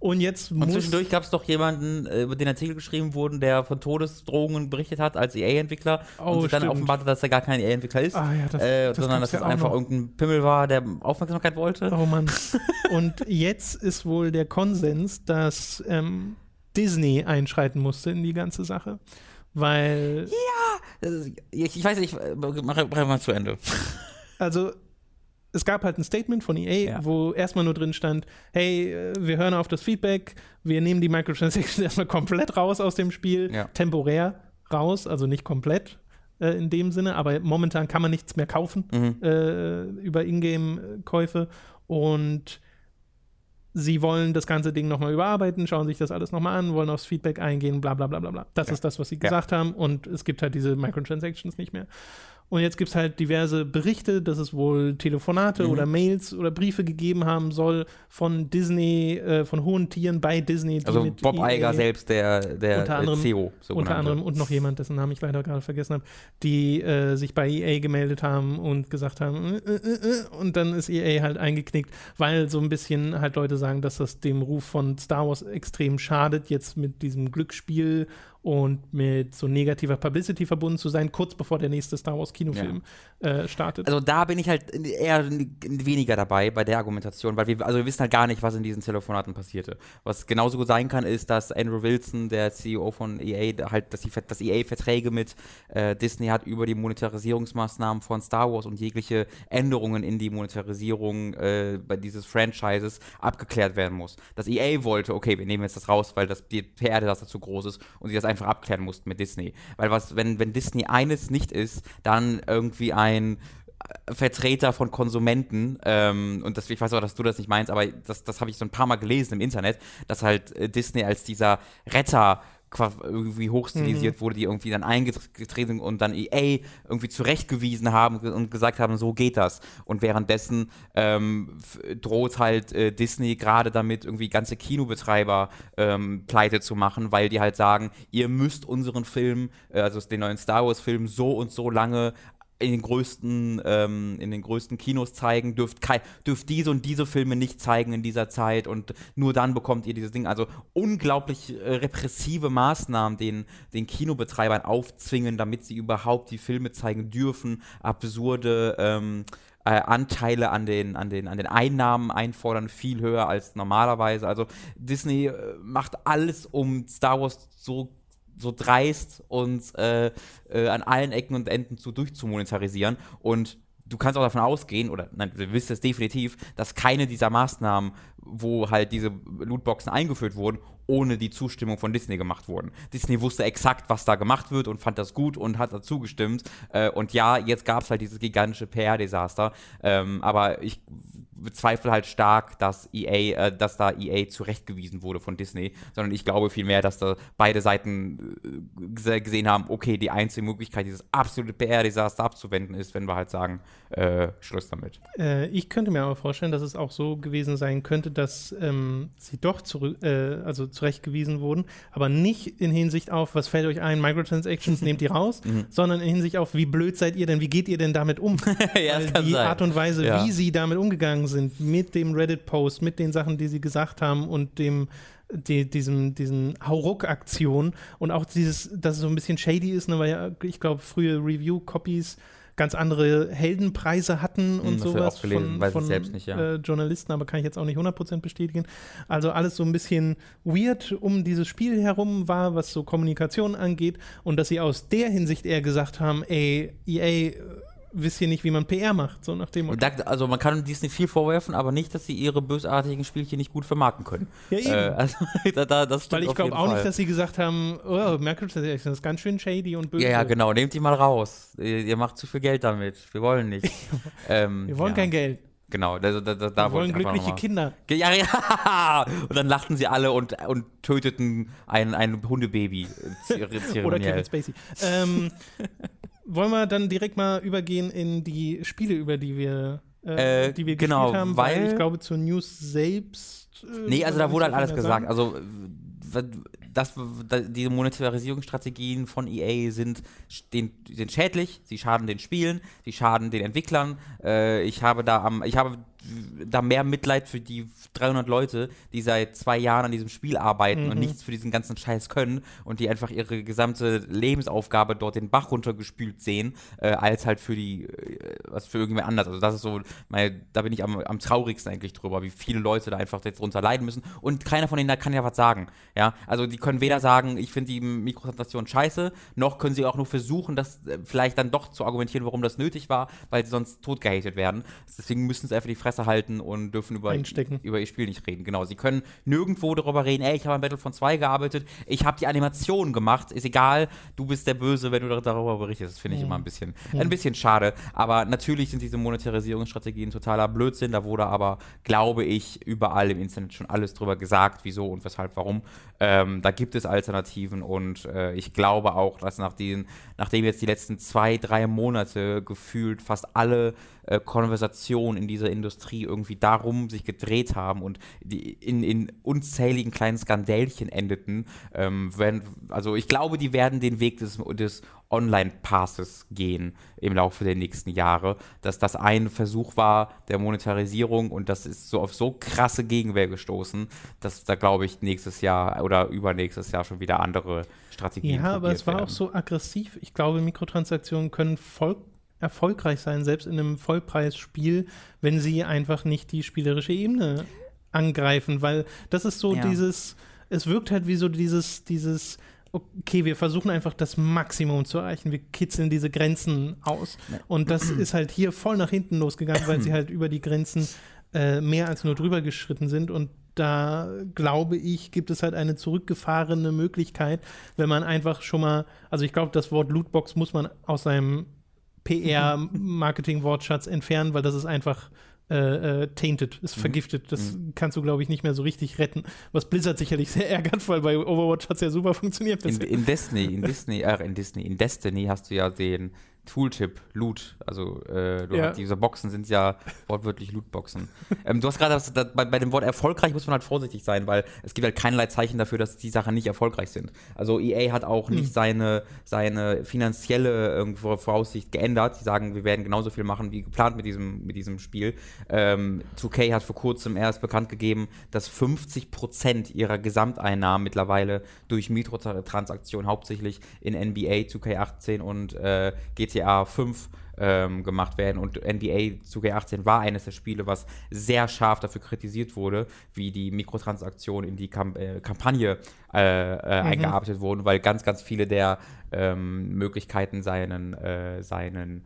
Und jetzt und zwischendurch gab es doch jemanden, äh, über den Artikel geschrieben wurden, der von Todesdrohungen berichtet hat als EA-Entwickler oh, und sich dann offenbarte, dass er gar kein EA-Entwickler ist, ah, ja, das, äh, das sondern dass das einfach irgendein ein Pimmel war, der Aufmerksamkeit wollte. Oh Mann. Und jetzt ist wohl der Konsens, dass ähm, Disney einschreiten musste in die ganze Sache. Weil. Ja! Ich, ich weiß nicht, ich mache mach mal zu Ende. Also, es gab halt ein Statement von EA, ja. wo erstmal nur drin stand, hey, äh, wir hören auf das Feedback, wir nehmen die Microtransactions erstmal komplett raus aus dem Spiel, ja. temporär raus, also nicht komplett, äh, in dem Sinne, aber momentan kann man nichts mehr kaufen mhm. äh, über Ingame-Käufe und sie wollen das ganze Ding nochmal überarbeiten, schauen sich das alles nochmal an, wollen aufs Feedback eingehen, bla bla bla bla. Das ja. ist das, was sie ja. gesagt haben und es gibt halt diese Microtransactions nicht mehr. Und jetzt gibt es halt diverse Berichte, dass es wohl Telefonate mhm. oder Mails oder Briefe gegeben haben soll von Disney, äh, von hohen Tieren bei Disney. Also Bob EA, Iger selbst, der, der unter anderem, CEO. Unter anderem und noch jemand, dessen Namen ich leider gerade vergessen habe, die äh, sich bei EA gemeldet haben und gesagt haben, äh, äh, äh, und dann ist EA halt eingeknickt, weil so ein bisschen halt Leute sagen, dass das dem Ruf von Star Wars extrem schadet, jetzt mit diesem Glücksspiel und mit so negativer Publicity verbunden zu sein, kurz bevor der nächste Star Wars Kinofilm ja. äh, startet. Also da bin ich halt eher weniger dabei bei der Argumentation, weil wir, also wir wissen halt gar nicht, was in diesen Telefonaten passierte. Was genauso gut sein kann, ist, dass Andrew Wilson, der CEO von EA, halt, dass, die, dass EA Verträge mit äh, Disney hat über die Monetarisierungsmaßnahmen von Star Wars und jegliche Änderungen in die Monetarisierung äh, bei dieses Franchises abgeklärt werden muss. Dass EA wollte, okay, wir nehmen jetzt das raus, weil das die PR-Desaster zu groß ist und sie das einfach abklären mussten mit Disney. Weil was, wenn, wenn Disney eines nicht ist, dann irgendwie ein äh, Vertreter von Konsumenten, ähm, und das, ich weiß auch, dass du das nicht meinst, aber das, das habe ich so ein paar Mal gelesen im Internet, dass halt äh, Disney als dieser Retter irgendwie hochstilisiert mhm. wurde, die irgendwie dann eingetreten und dann EA irgendwie zurechtgewiesen haben und gesagt haben, so geht das. Und währenddessen ähm, droht halt äh, Disney gerade damit, irgendwie ganze Kinobetreiber ähm, pleite zu machen, weil die halt sagen, ihr müsst unseren Film, äh, also den neuen Star Wars-Film, so und so lange in den größten, ähm, in den größten Kinos zeigen, dürft, dürft diese und diese Filme nicht zeigen in dieser Zeit und nur dann bekommt ihr dieses Ding. Also unglaublich äh, repressive Maßnahmen den, den Kinobetreibern aufzwingen, damit sie überhaupt die Filme zeigen dürfen, absurde ähm, äh, Anteile an den, an, den, an den Einnahmen einfordern, viel höher als normalerweise. Also Disney äh, macht alles, um Star Wars so so dreist und äh, äh, an allen Ecken und Enden zu durchzumonetarisieren. Und du kannst auch davon ausgehen, oder nein, du wirst es definitiv, dass keine dieser Maßnahmen, wo halt diese Lootboxen eingeführt wurden, ohne die Zustimmung von Disney gemacht wurden. Disney wusste exakt, was da gemacht wird und fand das gut und hat dazu gestimmt. Äh, und ja, jetzt gab es halt dieses gigantische PR-Desaster. Ähm, aber ich bezweifle halt stark, dass EA, äh, dass da EA zurechtgewiesen wurde von Disney, sondern ich glaube vielmehr, dass da beide Seiten äh, gesehen haben, okay, die einzige Möglichkeit, dieses absolute PR-Desaster abzuwenden, ist, wenn wir halt sagen, äh, Schluss damit. Äh, ich könnte mir aber vorstellen, dass es auch so gewesen sein könnte, dass ähm, sie doch zurück, äh, also zurechtgewiesen wurden, aber nicht in Hinsicht auf, was fällt euch ein, Microtransactions nehmt die raus, mhm. sondern in Hinsicht auf, wie blöd seid ihr denn, wie geht ihr denn damit um? ja, die. Art und Weise, ja. wie sie damit umgegangen sind, sind mit dem Reddit-Post, mit den Sachen, die sie gesagt haben und dem die, diesem, diesen Hauruck-Aktion und auch dieses, dass es so ein bisschen shady ist, ne, weil ja, ich glaube, frühe Review-Copies ganz andere Heldenpreise hatten und hm, sowas von, von nicht, ja. äh, Journalisten, aber kann ich jetzt auch nicht 100% bestätigen. Also alles so ein bisschen weird um dieses Spiel herum war, was so Kommunikation angeht und dass sie aus der Hinsicht eher gesagt haben, ey, EA wisst ihr nicht, wie man PR macht, so nach dem Motto. Also man kann Disney viel vorwerfen, aber nicht, dass sie ihre bösartigen Spielchen nicht gut vermarkten können. Ja, eben. Äh, also, da, das Weil ich glaube auch Fall. nicht, dass sie gesagt haben, oh, Microtransactions ist ganz schön shady und böse. Ja, ja, genau, nehmt die mal raus. Ihr, ihr macht zu viel Geld damit. Wir wollen nicht. ähm, Wir wollen ja. kein Geld. Genau, da, da, da, da Wir wollen glückliche Kinder. Ja, ja. Und dann lachten sie alle und, und töteten ein, ein Hundebaby. Oder Kevin Spacey. Ähm, wollen wir dann direkt mal übergehen in die Spiele, über die wir, äh, äh, die wir genau, gespielt haben, weil, weil, ich glaube zur News selbst. Äh, nee, also da wurde halt alles gesagt. Also das, diese Monetarisierungsstrategien von EA sind, den, sind schädlich, sie schaden den Spielen, sie schaden den Entwicklern. Äh, ich habe da am, ich habe da mehr Mitleid für die 300 Leute, die seit zwei Jahren an diesem Spiel arbeiten mhm. und nichts für diesen ganzen Scheiß können und die einfach ihre gesamte Lebensaufgabe dort den Bach runtergespült sehen, äh, als halt für die, äh, was für irgendwer anders. Also das ist so, mein, da bin ich am, am traurigsten eigentlich drüber, wie viele Leute da einfach jetzt drunter leiden müssen und keiner von denen da kann ja was sagen. Ja, also die können weder sagen, ich finde die Mikrotransaktion scheiße, noch können sie auch nur versuchen, das äh, vielleicht dann doch zu argumentieren, warum das nötig war, weil sie sonst totgehatet werden. Deswegen müssen sie einfach die Fresse Fresse halten und dürfen über, über ihr Spiel nicht reden. Genau, sie können nirgendwo darüber reden, ey, ich habe an Battlefront 2 gearbeitet, ich habe die Animation gemacht, ist egal, du bist der Böse, wenn du darüber berichtest. Das finde ich mhm. immer ein bisschen, mhm. ein bisschen schade. Aber natürlich sind diese Monetarisierungsstrategien totaler Blödsinn. Da wurde aber, glaube ich, überall im Internet schon alles drüber gesagt, wieso und weshalb, warum. Ähm, da gibt es Alternativen und äh, ich glaube auch, dass nach den, nachdem jetzt die letzten zwei, drei Monate gefühlt fast alle äh, Konversationen in dieser Industrie Spieleindustrie irgendwie darum sich gedreht haben und die in, in unzähligen kleinen Skandälchen endeten. Ähm, wenn, also ich glaube, die werden den Weg des, des Online-Passes gehen im Laufe der nächsten Jahre. Dass das ein Versuch war der Monetarisierung und das ist so auf so krasse Gegenwehr gestoßen, dass da glaube ich nächstes Jahr oder übernächstes Jahr schon wieder andere Strategien Ja, aber es war werden. auch so aggressiv. Ich glaube, Mikrotransaktionen können voll erfolgreich sein, selbst in einem Vollpreisspiel, wenn sie einfach nicht die spielerische Ebene angreifen, weil das ist so Ja. dieses, es wirkt halt wie so dieses, dieses, okay, wir versuchen einfach das Maximum zu erreichen, wir kitzeln diese Grenzen aus. Und das ist halt hier voll nach hinten losgegangen, weil sie halt über die Grenzen äh, mehr als nur drüber geschritten sind und da glaube ich, gibt es halt eine zurückgefahrene Möglichkeit, wenn man einfach schon mal, also ich glaube, das Wort Lootbox muss man aus seinem PR-Marketing-Wortschatz entfernen, weil das ist einfach äh, äh, tainted, ist vergiftet. Das kannst du, glaube ich, nicht mehr so richtig retten. Was Blizzard sicherlich sehr ärgert, weil bei Overwatch hat es ja super funktioniert. In, in Disney, in Disney, äh, in Disney, in Destiny hast du ja den Tooltip Loot. Also äh, Ja. hast, diese Boxen sind ja wortwörtlich Lootboxen. ähm, du hast gerade bei, bei dem Wort erfolgreich muss man halt vorsichtig sein, weil es gibt halt keinerlei Zeichen dafür, dass die Sachen nicht erfolgreich sind. Also EA hat auch nicht seine, seine finanzielle irgendwo Voraussicht geändert. Die sagen, wir werden genauso viel machen wie geplant mit diesem, mit diesem Spiel. Ähm, 2K hat vor kurzem erst bekannt gegeben, dass 50% ihrer Gesamteinnahmen mittlerweile durch Mikrotransaktionen hauptsächlich in NBA 2K18 und äh, GTA 5 ähm, gemacht werden. Und NBA 2K18 war eines der Spiele, was sehr scharf dafür kritisiert wurde, wie die Mikrotransaktionen in die Kam äh, Kampagne äh, äh, eingearbeitet wurden, weil ganz, ganz viele der ähm, Möglichkeiten seinen, äh, seinen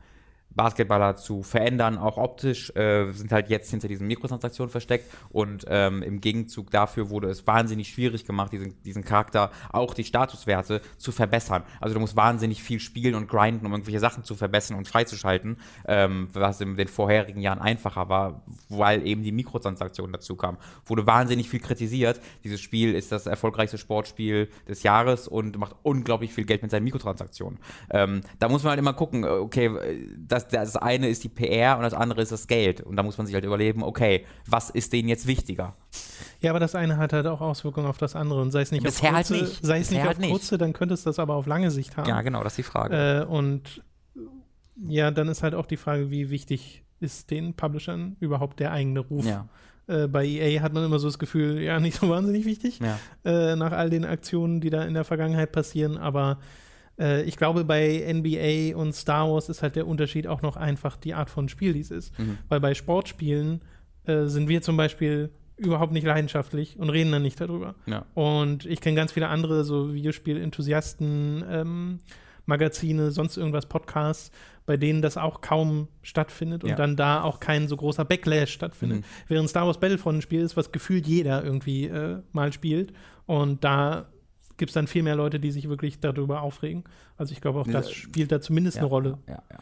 Basketballer zu verändern, auch optisch, äh, sind halt jetzt hinter diesen Mikrotransaktionen versteckt und ähm, im Gegenzug dafür wurde es wahnsinnig schwierig gemacht, diesen, diesen Charakter, auch die Statuswerte zu verbessern. Also du musst wahnsinnig viel spielen und grinden, um irgendwelche Sachen zu verbessern und freizuschalten, ähm, was in den vorherigen Jahren einfacher war, weil eben die Mikrotransaktionen dazu kamen. Wurde wahnsinnig viel kritisiert. Dieses Spiel ist das erfolgreichste Sportspiel des Jahres und macht unglaublich viel Geld mit seinen Mikrotransaktionen. Ähm, da muss man halt immer gucken, äh, okay, äh, das, das eine ist die PR und das andere ist das Geld. Und da muss man sich halt überlegen, okay, was ist denen jetzt wichtiger? Ja, aber das eine hat halt auch Auswirkungen auf das andere. Und sei es nicht Bisher auf halt kurze, nicht. sei es Bisher nicht halt auf nicht. kurze, dann könnte es das aber auf lange Sicht haben. genau, das ist die Frage. Äh, und ja, dann ist halt auch die Frage, wie wichtig ist den Publishern überhaupt der eigene Ruf? ja, Äh, bei EA hat man immer so das Gefühl, ja, nicht so wahnsinnig wichtig, ja. äh, nach all den Aktionen, die da in der Vergangenheit passieren. Aber äh, ich glaube, bei NBA und Star Wars ist halt der Unterschied auch noch einfach die Art von Spiel, die es ist. Mhm. Weil bei Sportspielen äh, sind wir zum Beispiel überhaupt nicht leidenschaftlich und reden dann nicht darüber. ja. Und ich kenne ganz viele andere, so Videospiel-Enthusiasten, ähm, Magazine, sonst irgendwas, Podcasts, bei denen das auch kaum stattfindet und Ja. dann da auch kein so großer Backlash stattfindet. Mhm. Während Star Wars Battlefront ein Spiel ist, was gefühlt jeder irgendwie äh, mal spielt. Und da gibt es dann viel mehr Leute, die sich wirklich darüber aufregen. Also ich glaube, auch das spielt da zumindest ja. eine Rolle. Ja, ja.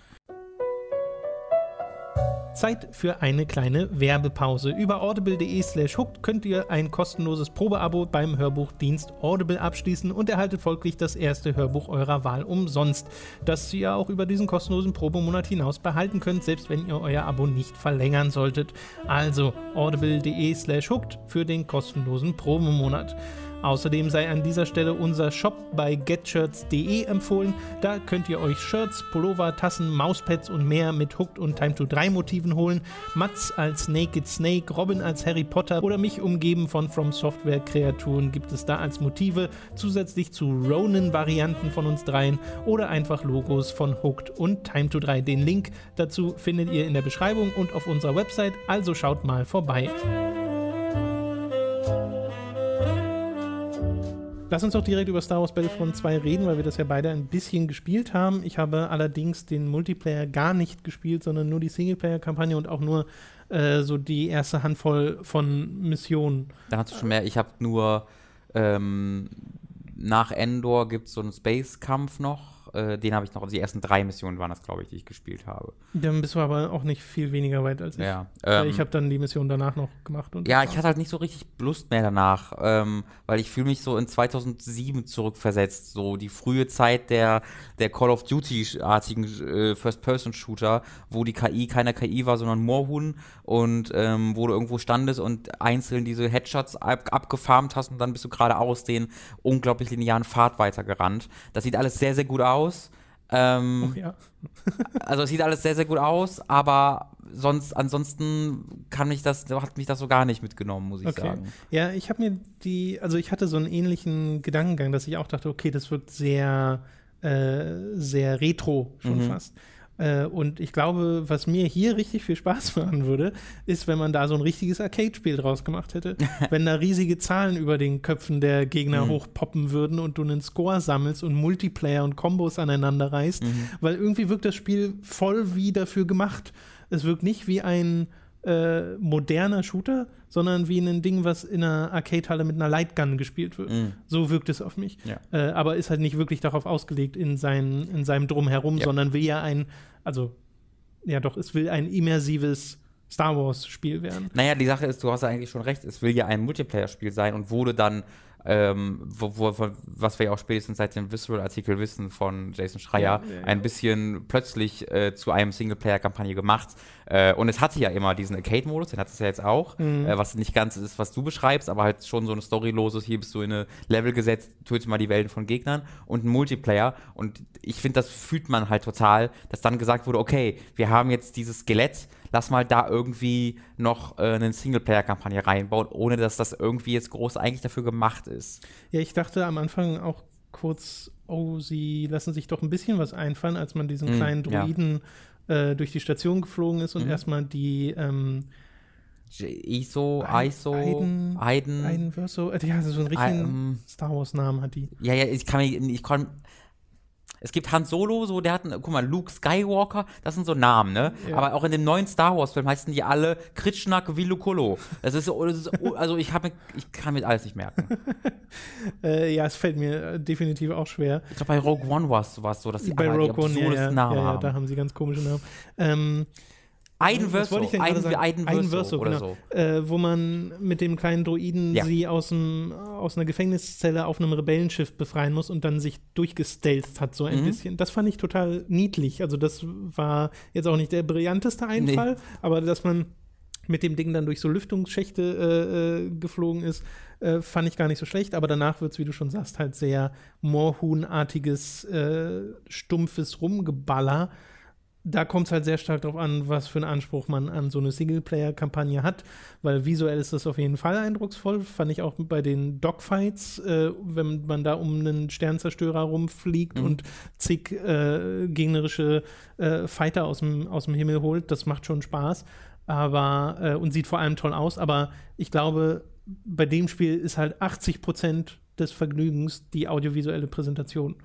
Zeit für eine kleine Werbepause. Über audible.de slash hooked könnt ihr ein kostenloses Probeabo beim Hörbuchdienst Audible abschließen und erhaltet folglich das erste Hörbuch eurer Wahl umsonst, das ihr auch über diesen kostenlosen Probemonat hinaus behalten könnt, selbst wenn ihr euer Abo nicht verlängern solltet. Also audible.de slash hooked für den kostenlosen Probemonat. Außerdem sei an dieser Stelle unser Shop bei getshirts.de empfohlen. Da könnt ihr euch Shirts, Pullover, Tassen, Mauspads und mehr mit Hooked und Time to 3 Motiven holen. Mats als Naked Snake, Robin als Harry Potter oder mich umgeben von From Software Kreaturen gibt es da als Motive, zusätzlich zu Ronin-Varianten von uns dreien oder einfach Logos von Hooked und Time to 3. Den Link dazu findet ihr in der Beschreibung und auf unserer Website, also schaut mal vorbei. Lass uns doch direkt über Star Wars Battlefront 2 reden, weil wir das ja beide ein bisschen gespielt haben. Ich habe allerdings den Multiplayer gar nicht gespielt, sondern nur die Singleplayer-Kampagne und auch nur äh, so die erste Handvoll von Missionen. Da hast du schon mehr. Ich habe nur ähm, nach Endor gibt es so einen Space-Kampf noch. Äh, den habe ich noch, die ersten drei Missionen waren das, glaube ich, die ich gespielt habe. Dann bist du aber auch nicht viel weniger weit als ich. Ja, ähm, ich habe dann die Mission danach noch gemacht. Und Ja, ich hatte halt nicht so richtig Lust mehr danach, ähm, weil ich fühle mich so in 2007 zurückversetzt, so die frühe Zeit der, der Call of Duty-artigen äh, First-Person-Shooter, wo die KI keine KI war, sondern Moorhuhn und ähm, wo du irgendwo standest und einzeln diese Headshots ab, abgefarmt hast und dann bist du geradeaus den unglaublich linearen Pfad weitergerannt. Das sieht alles sehr, sehr gut aus. Ähm, Oh, ja. also es sieht alles sehr, sehr gut aus, aber sonst, ansonsten kann mich das, hat mich das so gar nicht mitgenommen, muss ich Okay. sagen. Ja, ich habe mir die, also ich hatte so einen ähnlichen Gedankengang, dass ich auch dachte, okay, das wirkt sehr, äh, sehr retro schon Mhm. fast. Äh, und ich glaube, was mir hier richtig viel Spaß machen würde, ist, wenn man da so ein richtiges Arcade-Spiel draus gemacht hätte. wenn da riesige Zahlen über den Köpfen der Gegner Mhm. hochpoppen würden und du einen Score sammelst und Multiplayer und Kombos aneinander reißt. Mhm. Weil irgendwie wirkt das Spiel voll wie dafür gemacht. Es wirkt nicht wie ein äh, moderner Shooter, sondern wie ein Ding, was in einer Arcade-Halle mit einer Lightgun gespielt wird. Mhm. So wirkt es auf mich. Ja. Äh, aber ist halt nicht wirklich darauf ausgelegt in, sein, in seinem Drumherum, Ja. sondern will ja ein, also, ja doch, es will ein immersives Star Wars-Spiel werden. Naja, die Sache ist, du hast ja eigentlich schon recht, es will ja ein Multiplayer-Spiel sein und wurde dann, ähm, wo, wo, was wir ja auch spätestens seit dem Visceral-Artikel wissen von Jason Schreier, Ja, ja, ja. ein bisschen plötzlich äh, zu einem Singleplayer-Kampagne gemacht. Äh, und es hatte ja immer diesen Arcade-Modus, den hat es ja jetzt auch, Mhm. äh, was nicht ganz ist, was du beschreibst, aber halt schon so ein storyloses, hier bist du in eine Level gesetzt, töte mal die Welten von Gegnern und ein Multiplayer. Und ich finde, das fühlt man halt total, dass dann gesagt wurde, okay, wir haben jetzt dieses Skelett, lass mal da irgendwie noch äh, eine Singleplayer-Kampagne reinbauen, ohne dass das irgendwie jetzt groß eigentlich dafür gemacht ist. Ja, ich dachte am Anfang auch kurz, oh, sie lassen sich doch ein bisschen was einfallen, als man diesen Mm, kleinen ja. Droiden äh, durch die Station geflogen ist und Mhm. erstmal die ähm, ISO, ISO, Aiden- Aiden, einen Verso, äh, ja, so einen richtigen ähm, Star Wars-Namen hat die. Ja, ja, ich kann mich, ich kann. Es gibt Han Solo, so, der hat, einen- guck mal, Luke Skywalker, das sind so Namen, ne? Ja. Aber auch in dem neuen Star Wars-Film heißen die alle Kritschnak Vilukolo. Das ist, das ist also ich habe, ich kann mir alles nicht merken. Äh, ja, es fällt mir äh, definitiv auch schwer. Ich glaube, bei Rogue One war es so, dass die Bei alle die Rogue One, ja, ja, Namen ja, ja, da haben sie ganz komische Namen. Ähm, Was wollte Verso, sagen? Aiden Aiden Verso oder genau. so. äh, wo man mit dem kleinen Droiden Ja. sie aus, dem, aus einer Gefängniszelle auf einem Rebellenschiff befreien muss und dann sich durchgestelzt hat, so ein Mhm. bisschen. Das fand ich total niedlich. Also, das war jetzt auch nicht der brillanteste Einfall, aber dass man mit dem Ding dann durch so Lüftungsschächte äh, äh, geflogen ist, äh, fand ich gar nicht so schlecht. Aber danach wird es, wie du schon sagst, halt sehr Moorhuhn-artiges, äh, stumpfes Rumgeballer. Da kommt es halt sehr stark darauf an, was für einen Anspruch man an so eine Singleplayer-Kampagne hat, weil visuell ist das auf jeden Fall eindrucksvoll. Fand ich auch bei den Dogfights, äh, wenn man da um einen Sternzerstörer rumfliegt Mhm. und zig äh, gegnerische äh, Fighter aus dem, aus dem Himmel holt, das macht schon Spaß. Aber, äh, und sieht vor allem toll aus, aber ich glaube, bei dem Spiel ist halt 80 Prozent des Vergnügens die audiovisuelle Präsentation.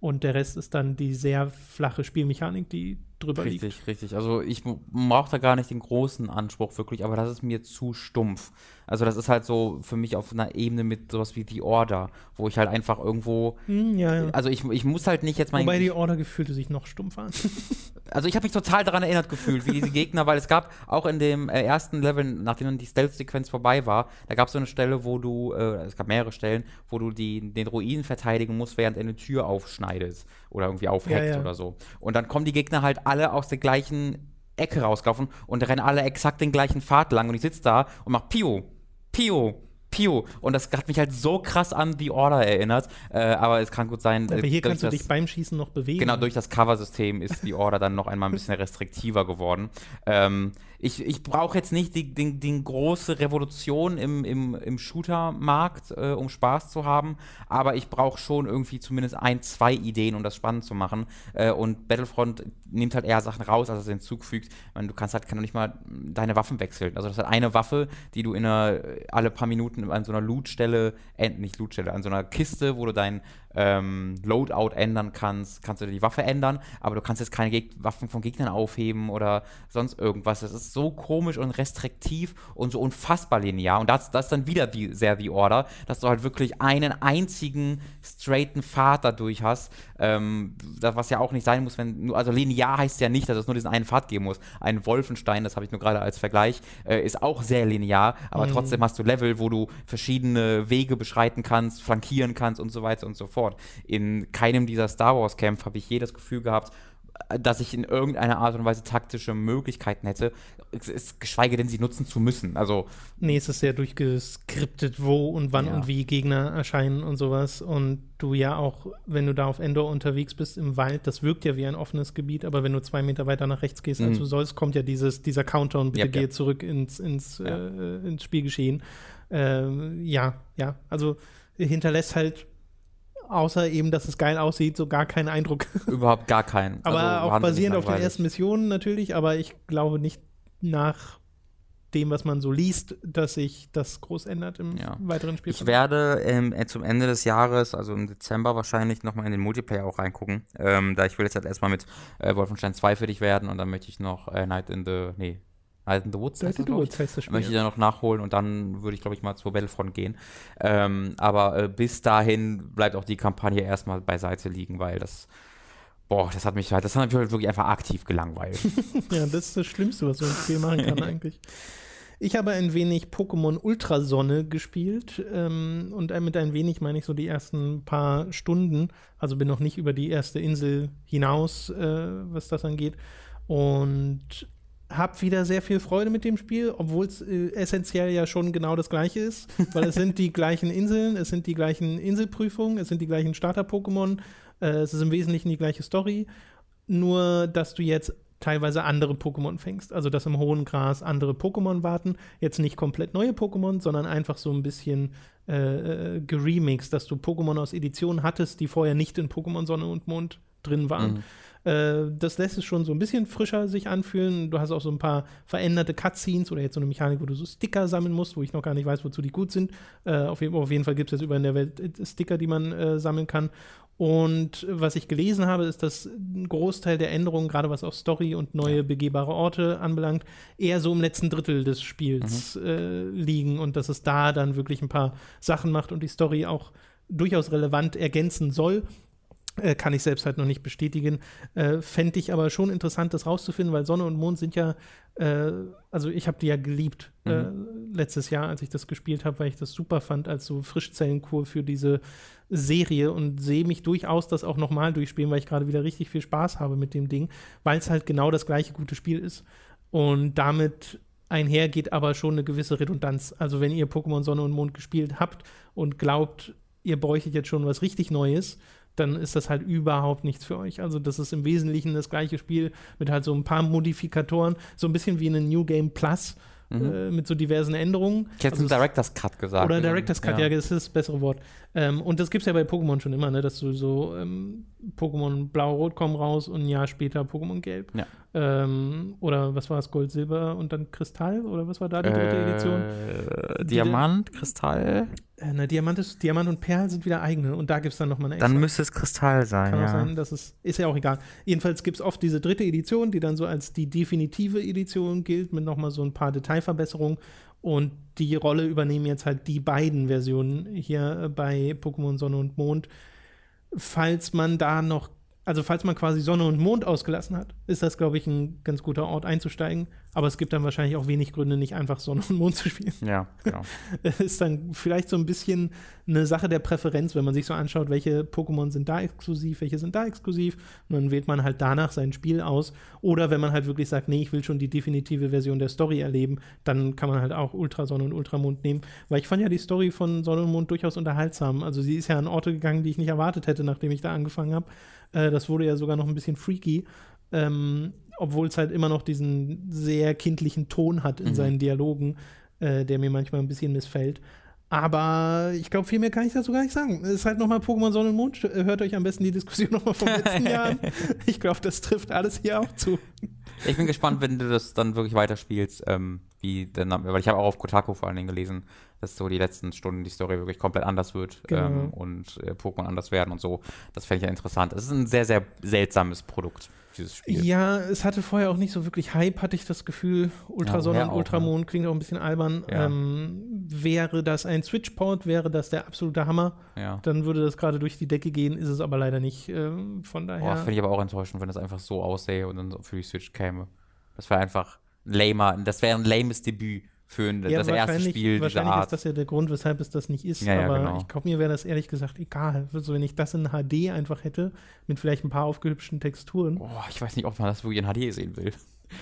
Und der Rest ist dann die sehr flache Spielmechanik, die drüber liegt. Richtig, richtig. Also ich brauche da gar nicht den großen Anspruch wirklich, aber das ist mir zu stumpf. Also das ist halt so für mich auf einer Ebene mit sowas wie The Order, wo ich halt einfach irgendwo, Hm, ja, ja. also ich, ich muss halt nicht jetzt mein, Wobei die Order gefühlte sich noch stumpf an. also ich habe mich total daran erinnert gefühlt, wie diese Gegner, weil es gab auch in dem äh, ersten Level, nachdem dann die Stealth-Sequenz vorbei war, da gab es so eine Stelle, wo du, äh, es gab mehrere Stellen, wo du die, den Ruinen verteidigen musst, während er eine Tür aufschneidet oder irgendwie aufhackt ja. oder so. Und dann kommen die Gegner halt alle aus der gleichen Ecke rausgelaufen und rennen alle exakt den gleichen Pfad lang und ich sitze da und mach Pio, Pio, Pio. Und das hat mich halt so krass an The Order erinnert. Äh, aber es kann gut sein, Aber äh, hier kannst du dich beim Schießen noch bewegen. Genau, durch das Cover-System ist die Order dann noch einmal ein bisschen restriktiver geworden. Ähm, ich ich brauche jetzt nicht die, die, die große Revolution im, im, im Shooter-Markt, äh, um Spaß zu haben, aber ich brauche schon irgendwie zumindest ein, zwei Ideen, um das spannend zu machen. Äh, und Battlefront nimmt halt eher Sachen raus, als es hinzufügt. Meine, du kannst halt kann nicht mal deine Waffen wechseln. Also das ist halt eine Waffe, die du in einer, alle paar Minuten an so einer Lootstelle, äh, nicht Lootstelle, an so einer Kiste, wo du dein ähm, Loadout ändern kannst, kannst du die Waffe ändern, aber du kannst jetzt keine Geg Waffen von Gegnern aufheben oder sonst irgendwas. Das ist so komisch und restriktiv und so unfassbar linear. Und das, das ist dann wieder wie, sehr wie Order, dass du halt wirklich einen einzigen straighten Pfad dadurch hast, ähm, das, was ja auch nicht sein muss, wenn also linear heißt ja nicht, dass es nur diesen einen Pfad geben muss. Ein Wolfenstein, das habe ich nur gerade als Vergleich, äh, ist auch sehr linear, aber mhm. trotzdem hast du Level, wo du verschiedene Wege beschreiten kannst, flankieren kannst und so weiter und so fort fort. In keinem dieser Star Wars Camp habe ich je das Gefühl gehabt, dass ich in irgendeiner Art und Weise taktische Möglichkeiten hätte, geschweige denn sie nutzen zu müssen. Also nee, es ist sehr durchgeskriptet, wo und wann ja. und wie Gegner erscheinen und sowas. Und du ja auch, wenn du da auf Endor unterwegs bist im Wald, das wirkt ja wie ein offenes Gebiet, aber wenn du zwei Meter weiter nach rechts gehst, mhm. als du sollst, kommt ja dieses, dieser Countdown, bitte ja, gehe ja. zurück ins, ins, äh, ins Spielgeschehen. Äh, ja, ja, also hinterlässt halt außer eben, dass es geil aussieht, so gar keinen Eindruck. Überhaupt gar keinen. aber also auch basierend auf den ersten Missionen natürlich, aber ich glaube nicht nach dem, was man so liest, dass sich das groß ändert im ja. weiteren Spiel. Ich werde ähm, äh, zum Ende des Jahres, also im Dezember wahrscheinlich, nochmal in den Multiplayer auch reingucken. Ähm, da ich will jetzt halt erstmal mit äh, Wolfenstein 2 für dich werden und dann möchte ich noch äh, Night in the, nee, Night in the Woods. Night in the Woods heißt das Spiel. Möchte ich dann noch nachholen und dann würde ich, glaube ich, mal zur Battlefront gehen. Ähm, aber äh, bis dahin bleibt auch die Kampagne erstmal beiseite liegen, weil das. Boah, das hat mich halt, das hat mich halt wirklich einfach aktiv gelangweilt. ja, das ist das Schlimmste, was so ein Spiel machen kann eigentlich. Ich habe ein wenig Pokémon Ultrasonne gespielt ähm, und mit ein wenig meine ich so die ersten paar Stunden. Also bin noch nicht über die erste Insel hinaus, äh, was das angeht. Und habe wieder sehr viel Freude mit dem Spiel, obwohl es äh, essentiell ja schon genau das gleiche ist, weil es sind die gleichen Inseln, es sind die gleichen Inselprüfungen, es sind die gleichen Starter-Pokémon, äh, es ist im Wesentlichen die gleiche Story, nur dass du jetzt teilweise andere Pokémon fängst, also dass im hohen Gras andere Pokémon warten, jetzt nicht komplett neue Pokémon, sondern einfach so ein bisschen äh, äh geremixed, dass du Pokémon aus Editionen hattest, die vorher nicht in Pokémon Sonne und Mond drin waren. Mhm. Äh, das lässt es schon so ein bisschen frischer sich anfühlen. Du hast auch so ein paar veränderte Cutscenes oder jetzt so eine Mechanik, wo du so Sticker sammeln musst, wo ich noch gar nicht weiß, wozu die gut sind. Äh, auf, jeden, auf, jeden, Fall gibt es jetzt überall in der Welt äh, Sticker, die man äh, sammeln kann. Und was ich gelesen habe, ist, dass ein Großteil der Änderungen, gerade was auch Story und neue begehbare Orte anbelangt, eher so im letzten Drittel des Spiels mhm. äh, liegen und dass es da dann wirklich ein paar Sachen macht und die Story auch durchaus relevant ergänzen soll. Äh, kann ich selbst halt noch nicht bestätigen. Äh, Fände ich aber schon interessant, das rauszufinden, weil Sonne und Mond sind ja, äh, also ich habe die ja geliebt äh, mhm. letztes Jahr, als ich das gespielt habe, weil ich das super fand als so Frischzellenkur für diese Serie und sehe mich durchaus das auch nochmal durchspielen, weil ich gerade wieder richtig viel Spaß habe mit dem Ding, weil es halt genau das gleiche gute Spiel ist. Und damit einhergeht aber schon eine gewisse Redundanz. Also wenn ihr Pokémon Sonne und Mond gespielt habt und glaubt, ihr bräuchtet jetzt schon was richtig Neues, dann ist das halt überhaupt nichts für euch. Also das ist im Wesentlichen das gleiche Spiel mit halt so ein paar Modifikatoren, so ein bisschen wie in New Game Plus. Mhm. Äh, mit so diversen Änderungen. Ich hätte also Director's Cut gesagt. Oder Director's Cut, ja, ja das ist das bessere Wort. Ähm, und das gibt es ja bei Pokémon schon immer, ne, dass du so ähm, Pokémon Blau-Rot kommen raus und ein Jahr später Pokémon Gelb. Ja. Ähm, oder was war es, Gold, Silber und dann Kristall? Oder was war da die dritte äh, Edition? Diamant, Kristall. Äh, na, Diamant, ist, Diamant und Perl sind wieder eigene und da gibt es dann nochmal eine extra. Dann müsste es Kristall sein, Kann ja. Kann sein, das ist, ist ja auch egal. Jedenfalls gibt es oft diese dritte Edition, die dann so als die definitive Edition gilt, mit nochmal so ein paar Detailverbesserungen. Und die Rolle übernehmen jetzt halt die beiden Versionen hier bei Pokémon Sonne und Mond. Falls man da noch also falls man quasi Sonne und Mond ausgelassen hat, ist das, glaube ich, ein ganz guter Ort einzusteigen. Aber es gibt dann wahrscheinlich auch wenig Gründe, nicht einfach Sonne und Mond zu spielen. Ja, genau. ist dann vielleicht so ein bisschen eine Sache der Präferenz, wenn man sich so anschaut, welche Pokémon sind da exklusiv, welche sind da exklusiv. Und dann wählt man halt danach sein Spiel aus. Oder wenn man halt wirklich sagt, nee, ich will schon die definitive Version der Story erleben, dann kann man halt auch Ultrasonne und Ultramond nehmen. Weil ich fand ja die Story von Sonne und Mond durchaus unterhaltsam. Also sie ist ja an Orte gegangen, die ich nicht erwartet hätte, nachdem ich da angefangen habe. Äh, das wurde ja sogar noch ein bisschen freaky. Ähm, obwohl es halt immer noch diesen sehr kindlichen Ton hat in mhm. seinen Dialogen, äh, der mir manchmal ein bisschen missfällt. Aber ich glaube, viel mehr kann ich dazu gar nicht sagen. Es ist halt nochmal Pokémon Sonne und Mond. Hört euch am besten die Diskussion nochmal vom letzten Jahr an. Ich glaube, das trifft alles hier auch zu. Ich bin gespannt, wenn du das dann wirklich weiterspielst, ähm, wie denn, weil ich habe auch auf Kotaku vor allen Dingen gelesen, dass so die letzten Stunden die Story wirklich komplett anders wird Genau. ähm, und äh, Pokémon anders werden und so. Das fände ich ja interessant. Es ist ein sehr, sehr seltsames Produkt, dieses Spiel. Ja, es hatte vorher auch nicht so wirklich Hype, hatte ich das Gefühl. Ultrasonne Ja, und Ultramond klingt auch ein bisschen albern. Ja. Ähm, wäre das ein Switch-Port, wäre das der absolute Hammer. Ja. Dann würde das gerade durch die Decke gehen, ist es aber leider nicht. Ähm, von Boah, daher. finde ich aber auch enttäuschend, wenn das einfach so aussähe und dann für die Switch käme. Das wäre einfach ein lamer, das wäre ein lames Debüt für ein, ja, das erste Spiel dieser Wahrscheinlich Art. ist das ja der Grund, weshalb es das nicht ist. Ja, ja, aber genau. ich glaube, mir wäre das ehrlich gesagt egal. Also, wenn ich das in HD einfach hätte, mit vielleicht ein paar aufgehübschten Texturen. Boah, ich weiß nicht, ob man das wirklich in HD sehen will.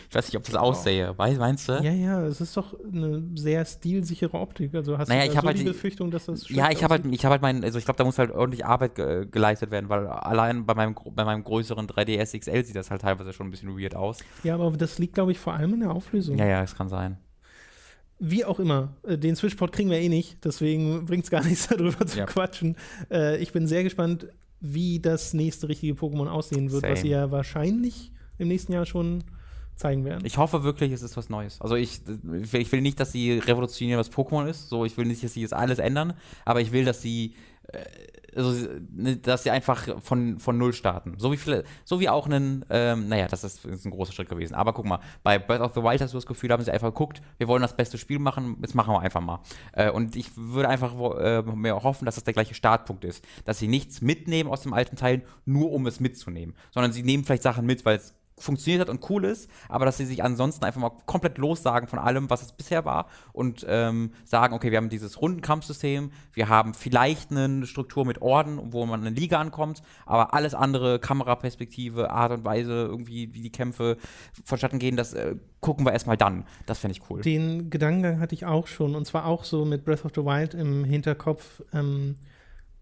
Ich weiß nicht, ob das aussähe. Wei- Meinst du? Ja, ja, es ist doch eine sehr stilsichere Optik. Also hast Naja, du ich so halt die Befürchtung, dass das Ja, ich habe halt, ich habe halt meinen, also ich glaube, da muss halt ordentlich Arbeit ge geleistet werden, weil allein bei meinem, bei meinem größeren 3DS XL sieht das halt teilweise schon ein bisschen weird aus. Ja, aber das liegt, glaube ich, vor allem in der Auflösung. Ja, ja, es kann sein. Wie auch immer, äh, den Switchport kriegen wir eh nicht, deswegen bringt es gar nichts darüber zu Ja. quatschen. Äh, ich bin sehr gespannt, wie das nächste richtige Pokémon aussehen wird, was Same. sie ja wahrscheinlich im nächsten Jahr schon zeigen werden. Ich hoffe wirklich, es ist was Neues. Also ich, ich will- ich will nicht, dass sie revolutionieren, was Pokémon ist. So, ich will nicht, dass sie jetzt alles ändern, aber ich will, dass sie, äh, also, ne, dass sie einfach von, von Null starten. So wie viele, so wie auch einen, ähm, naja, das ist, ist ein großer Schritt gewesen. Aber guck mal, bei Breath of the Wild hast du das Gefühl, haben sie einfach geguckt, wir wollen das beste Spiel machen, jetzt machen wir einfach mal. Äh, und ich würde einfach äh, mir hoffen, dass das der gleiche Startpunkt ist. Dass sie nichts mitnehmen aus dem alten Teil, nur um es mitzunehmen. Sondern sie nehmen vielleicht Sachen mit, weil es funktioniert hat und cool ist, aber dass sie sich ansonsten einfach mal komplett lossagen von allem, was es bisher war und ähm, sagen, okay, wir haben dieses Rundenkampfsystem, wir haben vielleicht eine Struktur mit Orden, wo man in eine Liga ankommt, aber alles andere, Kameraperspektive, Art und Weise, irgendwie, wie die Kämpfe vonstatten gehen, das äh, gucken wir erstmal dann. Das fände ich cool. Den Gedankengang hatte ich auch schon und zwar auch so mit Breath of the Wild im Hinterkopf ähm,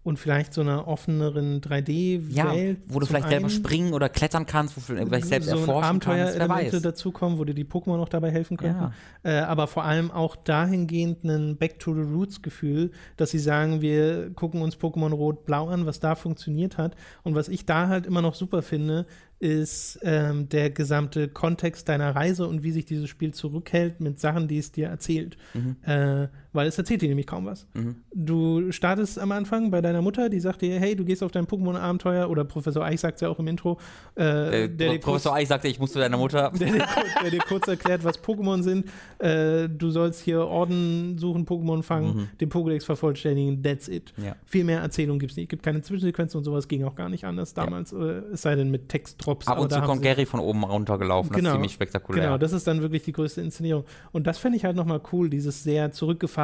und vielleicht so einer offeneren 3D-Welt. ja, wo du vielleicht selber einen. springen oder klettern kannst, wo du vielleicht selbst so erforschen kannst, Abenteuerelemente weiß. dazukommen, wo dir die Pokémon noch dabei helfen könnten. Ja. Äh, aber vor allem auch dahingehend ein Back to the Roots Gefühl, dass sie sagen, wir gucken uns Pokémon Rot Blau an, was da funktioniert hat. Und was ich da halt immer noch super finde, ist ähm, der gesamte Kontext deiner Reise und wie sich dieses Spiel zurückhält mit Sachen, die es dir erzählt. Mhm. Äh, weil es erzählt dir nämlich kaum was. Du startest am Anfang bei deiner Mutter, die sagt dir, hey, du gehst auf dein Pokémon-Abenteuer, oder Professor Eich sagt es ja auch im Intro, äh, Äh, kurz- Professor Eich sagte, ich muss zu deiner Mutter. der dir, kurz, der dir kurz erklärt, was Pokémon sind. Äh, du sollst hier Orden suchen, Pokémon fangen, den Pokédex vervollständigen, that's it. Ja. Viel mehr Erzählung gibt es nicht. Es gibt keine Zwischensequenzen und sowas ging auch gar nicht anders damals, äh, es sei denn mit Textdrops. Ab und zu kommt Gary von oben runtergelaufen. Das ist ziemlich spektakulär. Genau, das ist dann wirklich die größte Inszenierung. Und das fände ich halt nochmal cool, dieses sehr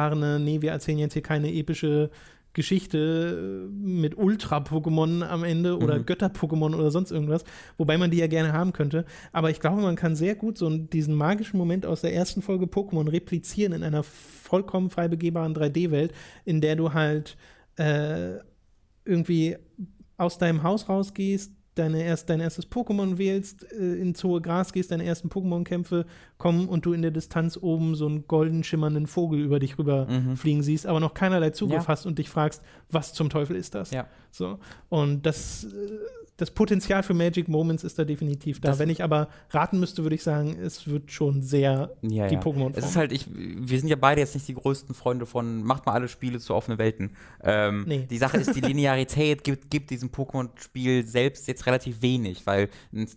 zurückgefahrene, nee, wir erzählen jetzt hier keine epische Geschichte äh, mit Ultra-Pokémon am Ende oder Mhm. Götter-Pokémon oder sonst irgendwas, wobei man die ja gerne haben könnte. Aber ich glaube, man kann sehr gut so diesen magischen Moment aus der ersten Folge Pokémon replizieren in einer vollkommen frei begehbaren 3D-Welt, in der du halt äh, irgendwie aus deinem Haus rausgehst, deine erst, dein erstes Pokémon wählst, äh, ins hohe Gras gehst, deine ersten Pokémon-Kämpfe kommen und du in der Distanz oben so einen golden schimmernden Vogel über dich rüber fliegen siehst, aber noch keinerlei Zugriff Ja. hast und dich fragst, was zum Teufel ist das? Ja. So. Und das, äh, das Potenzial für Magic Moments ist da definitiv da. Das- Wenn ich aber raten müsste, würde ich sagen, es wird schon sehr Ja, die ja. Pokémon Es ist halt, ich, wir sind ja beide jetzt nicht die größten Freunde von, macht mal alle Spiele zu offenen Welten. Ähm, Nee. Die Sache ist, die Linearität gibt, gibt diesem Pokémon-Spiel selbst jetzt relativ wenig, weil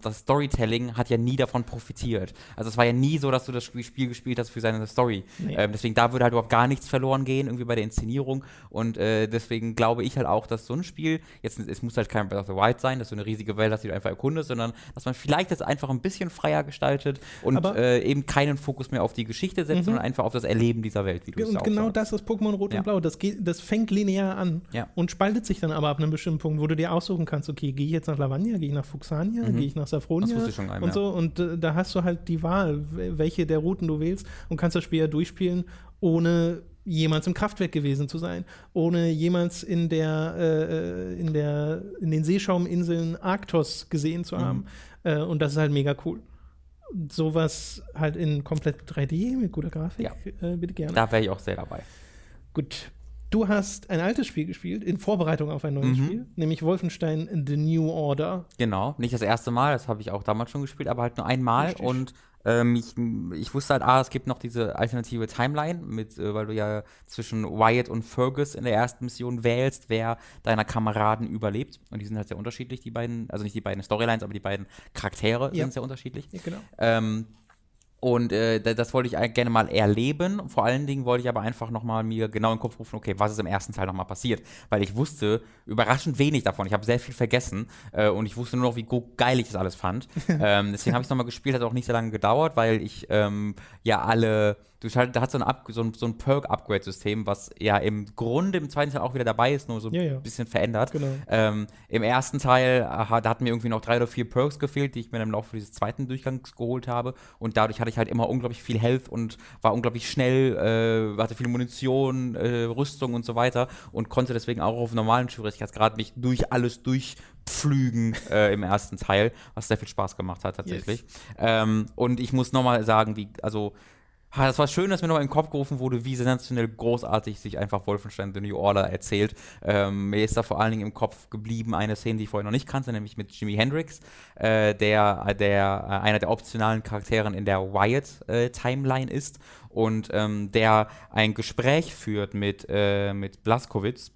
das Storytelling hat ja nie davon profitiert. Also es war ja nie so, dass du das Spiel Spiel gespielt hast für seine Story. Nee. Ähm, deswegen da würde halt überhaupt gar nichts verloren gehen, irgendwie bei der Inszenierung. Und äh, deswegen glaube ich halt auch, dass so ein Spiel, jetzt es muss halt kein Breath of the Wild sein, dass du eine riesige Welt hast, die du einfach erkundest, sondern dass man vielleicht das einfach ein bisschen freier gestaltet und äh, eben keinen Fokus mehr auf die Geschichte setzt, sondern einfach auf das Erleben dieser Welt, wie du es Und genau sagst. das ist Pokémon Rot Ja. und Blau. Das, geht, das fängt linear an Ja. und spaltet sich dann aber ab einem bestimmten Punkt, wo du dir aussuchen kannst, okay, gehe ich jetzt nach Lavania, gehe ich nach Fuxania, gehe ich nach Safronia Mhm. Das wusste ich schon einmal, und so. Und äh, da hast du halt die Wahl, welche der Routen du wählst und kannst das Spiel ja durchspielen, ohne jemals im Kraftwerk gewesen zu sein, ohne jemals in der, äh, in der, in den Seeschauminseln Arktos gesehen Mhm. zu haben. Äh, und das ist halt mega cool. Sowas halt in komplett 3D mit guter Grafik, Ja. äh, bitte gerne. Da wäre ich auch sehr dabei. Gut. Du hast ein altes Spiel gespielt, in Vorbereitung auf ein neues Mhm. Spiel, nämlich Wolfenstein The New Order. Genau, nicht das erste Mal, das habe ich auch damals schon gespielt, aber halt nur einmal Richtig. und Ähm, ich, ich wusste halt, ah, es gibt noch diese alternative Timeline, mit, äh, weil du ja zwischen Wyatt und Fergus in der ersten Mission wählst, wer deiner Kameraden überlebt. Und die sind halt sehr unterschiedlich, die beiden, also nicht die beiden Storylines, aber die beiden Charaktere Ja. sind sehr unterschiedlich. Ja, genau. Ähm, und äh, da- das wollte ich gerne mal erleben. Vor allen Dingen wollte ich aber einfach nochmal mir genau in den Kopf rufen, okay, was ist im ersten Teil nochmal passiert? Weil ich wusste überraschend wenig davon. Ich habe sehr viel vergessen äh, und ich wusste nur noch, wie geil ich das alles fand. ähm, deswegen habe ich es nochmal gespielt, hat auch nicht sehr lange gedauert, weil ich ähm, ja alle. Du halt, da hat so ein, Up so ein, so ein Perk-Upgrade-System, was ja im Grunde im zweiten Teil auch wieder dabei ist, nur so Ja, ja. ein bisschen verändert. Genau. Ähm, Im ersten Teil, aha, da hatten mir irgendwie noch drei oder vier Perks gefehlt, die ich mir im Laufe dieses zweiten Durchgangs geholt habe. Und dadurch hatte ich halt immer unglaublich viel Health und war unglaublich schnell, äh, hatte viel Munition, äh, Rüstung und so weiter und konnte deswegen auch auf normalen Schwierigkeitsgrad mich durch alles durchpflügen äh, im ersten Teil, was sehr viel Spaß gemacht hat tatsächlich. Ähm, und ich muss nochmal sagen, wie, also Ha, Das war schön, dass mir noch in den Kopf gerufen wurde, wie sensationell großartig sich einfach Wolfenstein The New Order erzählt. Ähm, mir ist da vor allen Dingen im Kopf geblieben eine Szene, die ich vorher noch nicht kannte, nämlich mit Jimi Hendrix, äh, der, der äh, einer der optionalen Charakteren in der Wyatt-Timeline ist und ähm, der ein Gespräch führt mit, äh, mit Blaskowitz.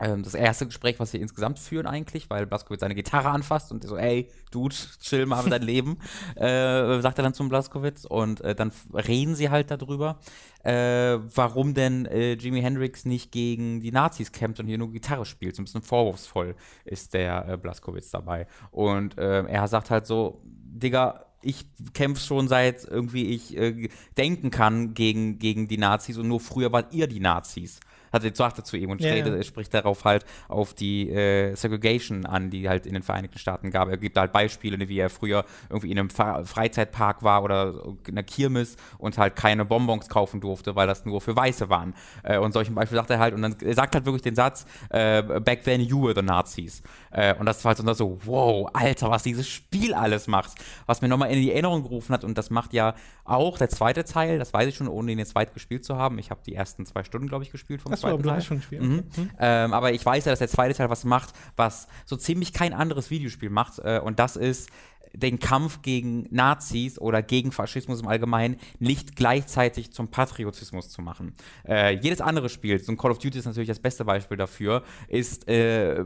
Ähm, das erste Gespräch, was sie insgesamt führen eigentlich, weil Blaskowitz seine Gitarre anfasst und so, ey, Dude, chill mal mit deinem Leben, äh, sagt er dann zum Blaskowitz und äh, dann reden sie halt darüber, äh, warum denn äh, Jimi Hendrix nicht gegen die Nazis kämpft und hier nur Gitarre spielt. So ein bisschen vorwurfsvoll ist der äh, Blaskowitz dabei. Und äh, er sagt halt so, Digga, ich kämpfe schon seit irgendwie ich äh, denken kann gegen, gegen die Nazis und nur früher wart ihr die Nazis. Hat er sagt er zu ihm und Ja, redet- ja. spricht darauf halt auf die äh, Segregation an, die halt in den Vereinigten Staaten gab. Er gibt halt Beispiele, ne, wie er früher irgendwie in einem Fa Freizeitpark war oder in einer Kirmes und halt keine Bonbons kaufen durfte, weil das nur für Weiße waren. Äh, und solchen Beispiel sagt er halt und dann er sagt halt wirklich den Satz, äh, back then you were the Nazis. Äh, und das war halt so, wow, Alter, was dieses Spiel alles macht. Was mir nochmal in die Erinnerung gerufen hat und das macht ja auch der zweite Teil, das weiß ich schon, ohne ihn jetzt weit gespielt zu haben. Ich habe die ersten zwei Stunden, glaube ich, gespielt vom Achso, aber du Teil. hast schon gespielt. Mhm. Okay. Hm. Ähm, aber ich weiß ja, dass der zweite Teil was macht, was so ziemlich kein anderes Videospiel macht. Äh, und das ist den Kampf gegen Nazis oder gegen Faschismus im Allgemeinen nicht gleichzeitig zum Patriotismus zu machen. Äh, jedes andere Spiel, so ein Call of Duty ist natürlich das beste Beispiel dafür, ist äh,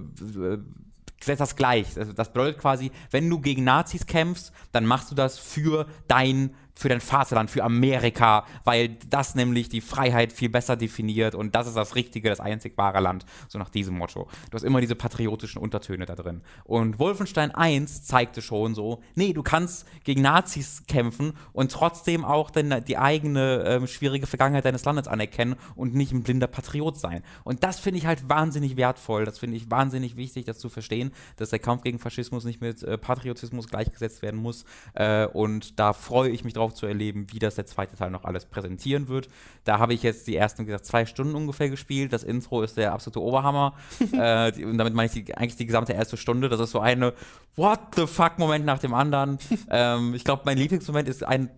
setzt das gleich. Also das bedeutet quasi, wenn du gegen Nazis kämpfst, dann machst du das für dein für dein Vaterland, für Amerika, weil das nämlich die Freiheit viel besser definiert und das ist das richtige, das einzig wahre Land, so nach diesem Motto. Du hast immer diese patriotischen Untertöne da drin. Und Wolfenstein 1 zeigte schon so, nee, du kannst gegen Nazis kämpfen und trotzdem auch deine, die eigene ähm, schwierige Vergangenheit deines Landes anerkennen und nicht ein blinder Patriot sein. Und das finde ich halt wahnsinnig wertvoll, das finde ich wahnsinnig wichtig, das zu verstehen, dass der Kampf gegen Faschismus nicht mit äh, Patriotismus gleichgesetzt werden muss. Äh, und da freue ich mich drauf zu erleben, wie das der zweite Teil noch alles präsentieren wird. Da habe ich jetzt die ersten, gesagt, zwei Stunden ungefähr gespielt. Das Intro ist der absolute Oberhammer. äh, und damit meine ich die, eigentlich die gesamte erste Stunde. Das ist so eine What the fuck Moment nach dem anderen. ähm, ich glaube, mein Lieblingsmoment ist ein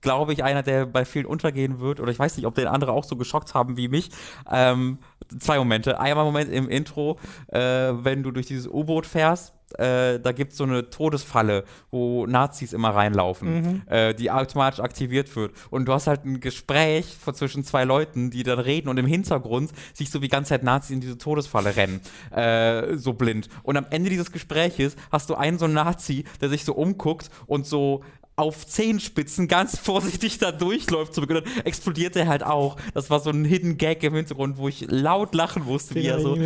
glaube ich, einer, der bei vielen untergehen wird. Oder ich weiß nicht, ob den andere auch so geschockt haben wie mich. Ähm, zwei Momente. Einmal Moment im Intro, äh, wenn du durch dieses U-Boot fährst. Äh, da gibt es so eine Todesfalle, wo Nazis immer reinlaufen, äh, die automatisch aktiviert wird. Und du hast halt ein Gespräch von zwischen zwei Leuten, die dann reden und im Hintergrund du, wie die ganze Zeit Nazis in diese Todesfalle rennen. Äh, so blind. Und am Ende dieses Gespräches hast du einen so einen Nazi, der sich so umguckt und so auf Zehenspitzen ganz vorsichtig da durchläuft. Zum Beginn explodiert er halt auch. Das war so ein Hidden Gag im Hintergrund, wo ich laut lachen musste, Den wie er so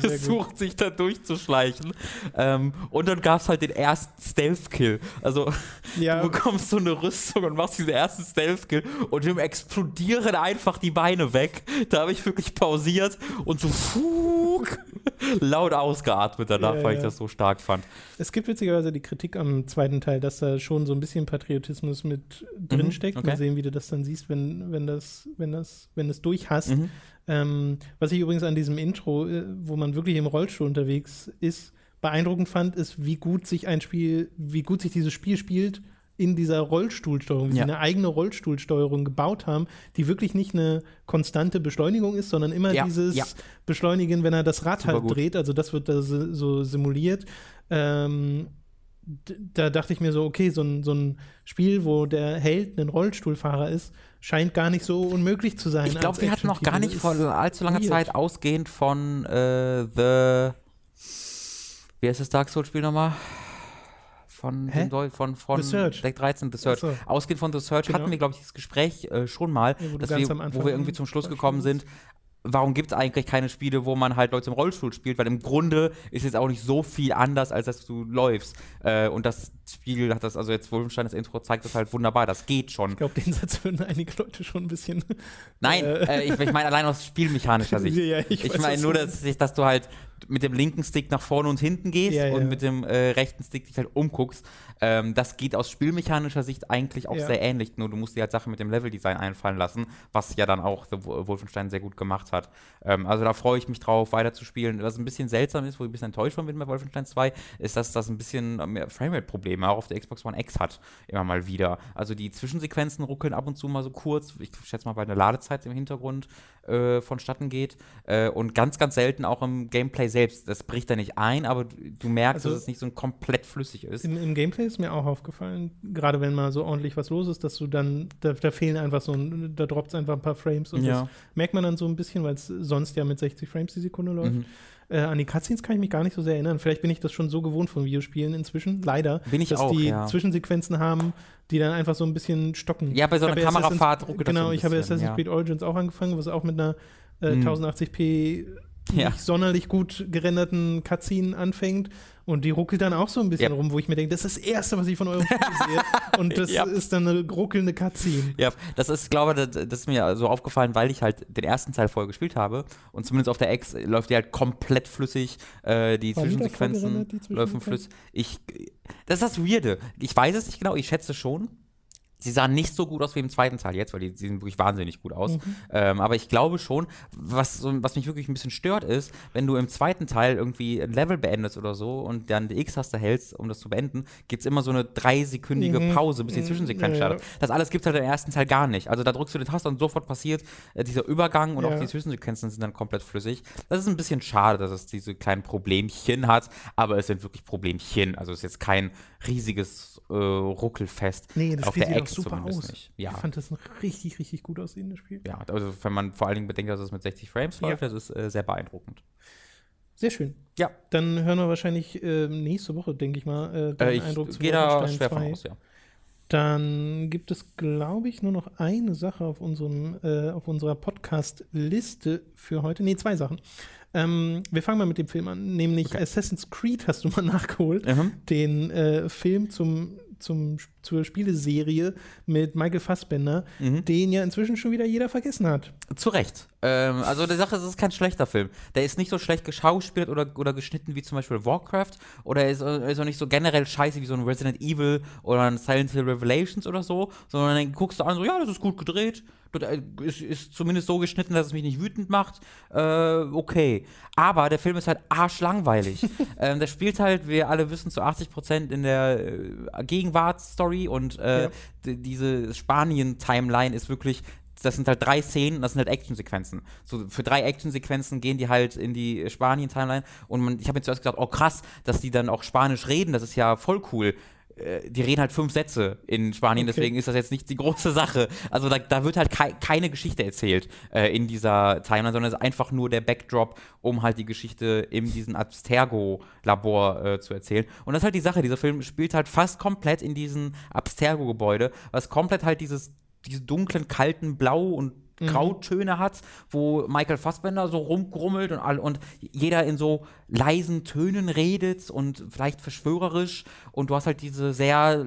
versucht, sich da durchzuschleichen. Ähm, und dann gab es halt den ersten Stealth-Kill. Also Ja. du bekommst so eine Rüstung und machst diesen ersten Stealth-Kill und dem explodieren einfach die Beine weg. Da habe ich wirklich pausiert und so fug, laut ausgeatmet danach, Ja, weil ich ja. das so stark fand. Es gibt witzigerweise die Kritik am zweiten Teil, dass da schon so ein bisschen Patriotismus mit Mhm, steckt. okay. Mal sehen, wie du das dann siehst, wenn, wenn das, wenn das, wenn es durch hast. Mhm. Ähm, was ich übrigens an diesem Intro, äh, wo man wirklich im Rollstuhl unterwegs ist, beeindruckend fand, ist, wie gut sich ein Spiel, wie gut sich dieses Spiel spielt in dieser Rollstuhlsteuerung, wie Ja. sie eine eigene Rollstuhlsteuerung gebaut haben, die wirklich nicht eine konstante Beschleunigung ist, sondern immer Ja, dieses ja. Beschleunigen, wenn er das Rad Super halt gut. dreht. Also das wird da so simuliert. Ähm, da dachte ich mir so, okay, so ein, so ein Spiel, wo der Held ein Rollstuhlfahrer ist, scheint gar nicht so unmöglich zu sein. Ich glaube, wir hatten noch gar nicht vor allzu langer. Zeit ausgehend von äh, The. Wie heißt das Dark Souls-Spiel nochmal? Von, Hä? dem von, von The Search. Deck 13, The Search. So. Ausgehend von The Search Genau. hatten wir, glaube ich, dieses Gespräch äh, schon mal, Ja, wo wir, wo wir irgendwie zum Schluss gekommen sind. Warum gibt es eigentlich keine Spiele, wo man halt Leute im Rollstuhl spielt? Weil im Grunde ist jetzt auch nicht so viel anders, als dass du läufst. Äh, und das Spiel hat das, also jetzt Wolfenstein, das Intro zeigt das halt wunderbar. Das geht schon. Ich glaube, den Satz würden einige Leute schon ein bisschen. Nein, Äh. ich, ich meine allein aus spielmechanischer Sicht. Ja, ich ich meine nur, dass, dass du halt mit dem linken Stick nach vorne und hinten gehst Ja, ja. und mit dem äh, rechten Stick dich halt umguckst. Ähm, das geht aus spielmechanischer Sicht eigentlich auch Ja. sehr ähnlich, nur du musst dir halt Sachen mit dem Leveldesign einfallen lassen, was ja dann auch The Wo- Wolfenstein sehr gut gemacht hat. Ähm, also da freue ich mich drauf, weiterzuspielen. Was ein bisschen seltsam ist, wo ich ein bisschen enttäuscht von bin bei Wolfenstein 2, ist, dass das ein bisschen mehr Framerate-Probleme auch auf der Xbox One X hat, immer mal wieder. Also die Zwischensequenzen ruckeln ab und zu mal so kurz. Ich schätze mal, weil eine Ladezeit im Hintergrund äh, vonstatten geht. Äh, und ganz, ganz selten auch im Gameplay selbst. Das bricht da nicht ein, aber du, merkst, Also- dass es nicht so komplett flüssig ist. Im, Im Gameplay ist mir auch aufgefallen, gerade wenn mal so ordentlich was los ist, dass du dann, da, da fehlen einfach so, ein, da droppt es einfach ein paar Frames und Ja. das merkt man dann so ein bisschen, weil es sonst ja mit 60 Frames die Sekunde läuft. Mhm. Äh, an die Cutscenes kann ich mich gar nicht so sehr erinnern. Vielleicht bin ich das schon so gewohnt von Videospielen inzwischen, leider, Bin ich dass auch, die ja. Zwischensequenzen haben, die dann einfach so ein bisschen stocken. Ja, bei so einer Kamerafahrt ruckelt so Genau, ein ich habe Assassin's ja. Creed Origins auch angefangen, was auch mit einer äh, Mhm. 1080p Ja. nicht sonderlich gut gerenderten Cutscene anfängt und die ruckelt dann auch so ein bisschen Ja. rum, wo ich mir denke, das ist das Erste, was ich von eurem Spiel sehe und das Ja. ist dann eine ruckelnde Cutscene. Ja, das ist, glaube ich, das, das ist mir so aufgefallen, weil ich halt den ersten Teil vorher gespielt habe und zumindest auf der X läuft die halt komplett flüssig, äh, die Zwischensequenzen die laufen flüssig. Ich, das ist das Weirde. Ich weiß es nicht genau, ich schätze schon. Sie sahen nicht so gut aus wie im zweiten Teil jetzt, weil die, die sehen wirklich wahnsinnig gut aus. Mhm. Ähm, aber ich glaube schon, was, so- was mich wirklich ein bisschen stört, ist, wenn du im zweiten Teil irgendwie ein Level beendest oder so und dann die X-Taste hältst, um das zu beenden, gibt es immer so eine dreisekündige Mhm. Pause, bis die Mhm, Zwischensequenz ja, ja. startet. Das alles gibt es halt im ersten Teil gar nicht. Also da drückst du den Taster und sofort passiert äh, dieser Übergang und Ja. auch die Zwischensequenzen sind dann komplett flüssig. Das ist ein bisschen schade, dass es diese kleinen Problemchen hat, aber es sind wirklich Problemchen. Also es ist jetzt kein riesiges äh, Ruckelfest. Nee, auf der Ex super aus. nicht. Ja. Ich fand das ein richtig, richtig gut aussehendes Spiel. Ja, also wenn man vor allen Dingen bedenkt, dass es mit 60 Frames Ja. läuft, das ist äh, sehr beeindruckend. Sehr schön. Ja, Dann hören wir wahrscheinlich ähm, nächste Woche, denke ich mal, äh, äh, deinen ich Eindruck zu da schwer von 2. aus, ja. Dann gibt es, glaube ich, nur noch eine Sache auf, unserem, äh, auf unserer Podcast-Liste für heute. Nee, zwei Sachen. Ähm, wir fangen mal mit dem Film an, nämlich Okay. Assassin's Creed hast du mal nachgeholt. Mhm. Den äh, Film zum, zum, zur Spieleserie mit Michael Fassbender, Mhm. den ja inzwischen schon wieder jeder vergessen hat. Zu Recht. Ähm, also die Sache ist, es ist kein schlechter Film. Der ist nicht so schlecht geschauspielt oder, oder geschnitten wie zum Beispiel Warcraft. Oder er ist, ist auch nicht so generell scheiße wie so ein Resident Evil oder ein Silent Hill Revelations oder so. Sondern dann guckst du an, so, ja, das ist gut gedreht. Äh, ist, ist zumindest so geschnitten, dass es mich nicht wütend macht. Äh, okay. Aber der Film ist halt arschlangweilig. ähm, der spielt halt, wir alle wissen, zu 80% in der äh, Gegenwartsstory und äh, Ja. diese Spanien-Timeline ist wirklich das sind halt drei Szenen, das sind halt Actionsequenzen. So für drei Actionsequenzen gehen die halt in die Spanien-Timeline und man, ich habe mir zuerst gedacht, oh krass, dass die dann auch Spanisch reden, das ist ja voll cool. Äh, Die reden halt fünf Sätze in Spanien, Okay. deswegen ist das jetzt nicht die große Sache. Also da, da wird halt kei keine Geschichte erzählt äh, in dieser Timeline, sondern es ist einfach nur der Backdrop, um halt die Geschichte in diesem Abstergo-Labor äh, zu erzählen. Und das ist halt die Sache, dieser Film spielt halt fast komplett in diesem Abstergo-Gebäude, was komplett halt dieses diese dunklen, kalten Blau- und Grautöne hat, wo Michael Fassbender so rumgrummelt und, all, und jeder in so leisen Tönen redet und vielleicht verschwörerisch. Und du hast halt diese sehr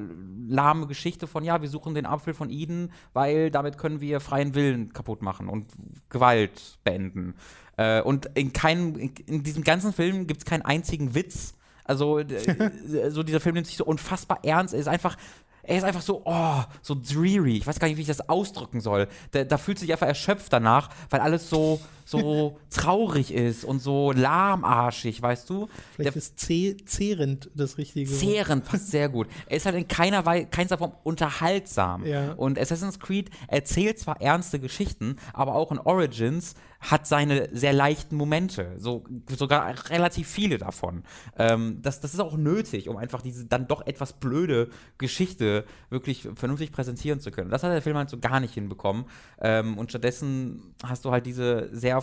lahme Geschichte von, ja, wir suchen den Apfel von Eden, weil damit können wir freien Willen kaputt machen und Gewalt beenden. Äh, und in, keinem, in, in diesem ganzen Film gibt es keinen einzigen Witz. Also, so dieser Film nimmt sich so unfassbar ernst. Er ist einfach er ist einfach so, oh, so dreary. Ich weiß gar nicht, wie ich das ausdrücken soll. Da, da fühlt sich einfach erschöpft danach, weil alles so, so traurig ist und so lahmarschig, weißt du? Vielleicht Der ist zeh- zehrend das richtige. Zehrend passt sehr gut. Er ist halt in keiner Weise, keinster Form unterhaltsam. Ja. Und Assassin's Creed erzählt zwar ernste Geschichten, aber auch in Origins hat seine sehr leichten Momente, so, sogar relativ viele davon. Ähm, das, das ist auch nötig, um einfach diese dann doch etwas blöde Geschichte wirklich vernünftig präsentieren zu können. Das hat der Film halt so gar nicht hinbekommen. Ähm, und stattdessen hast du halt diese sehr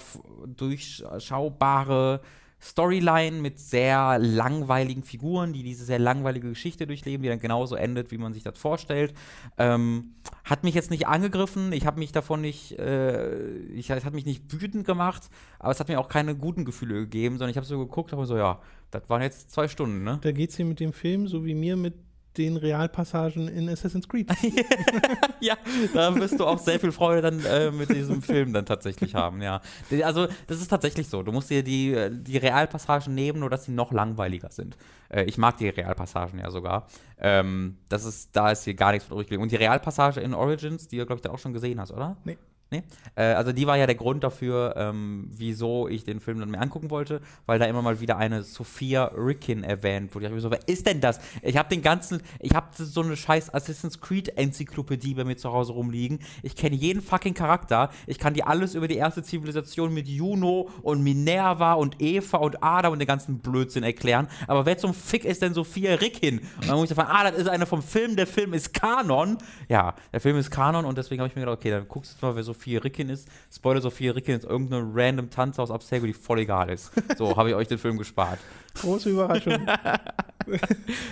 durchschaubare Storyline mit sehr langweiligen Figuren, die diese sehr langweilige Geschichte durchleben, die dann genauso endet, wie man sich das vorstellt. Ähm, hat mich jetzt nicht angegriffen, ich habe mich davon nicht, äh, ich, hat mich nicht wütend gemacht, aber es hat mir auch keine guten Gefühle gegeben, sondern ich habe so geguckt, habe so, ja, das waren jetzt zwei Stunden, ne? Da geht es hier mit dem Film, so wie mir mit den Realpassagen in Assassin's Creed. ja, da wirst du auch sehr viel Freude dann äh, mit diesem Film dann tatsächlich haben, ja. Also, das ist tatsächlich so. Du musst dir die, die Realpassagen nehmen, nur dass sie noch langweiliger sind. Äh, ich mag die Realpassagen ja sogar. Ähm, das ist, da ist hier gar nichts von übrig geblieben. Und die Realpassage in Origins, die du, glaube ich, da auch schon gesehen hast, oder? Nee. Nee? Äh, also die war ja der Grund dafür, ähm, wieso ich den Film dann mir angucken wollte, weil da immer mal wieder eine Sophia Rickin erwähnt wurde. Ich habe so, wer ist denn das? Ich habe den ganzen, ich habe so eine scheiß Assassin's Creed Enzyklopädie bei mir zu Hause rumliegen. Ich kenne jeden fucking Charakter. Ich kann dir alles über die erste Zivilisation mit Juno und Minerva und Eva und Adam und den ganzen Blödsinn erklären. Aber wer zum Fick ist denn Sophia Rickin? Und dann muss ich sagen, ah, das ist einer vom Film, der Film ist Kanon. Ja, der Film ist Kanon und deswegen habe ich mir gedacht, okay, dann guckst du mal, wer Sophia Rickin ist. Spoiler, Sophia Rickin ist irgendeine random Tanze aus Abstergo, die voll egal ist. So habe ich euch den Film gespart. Große Überraschung.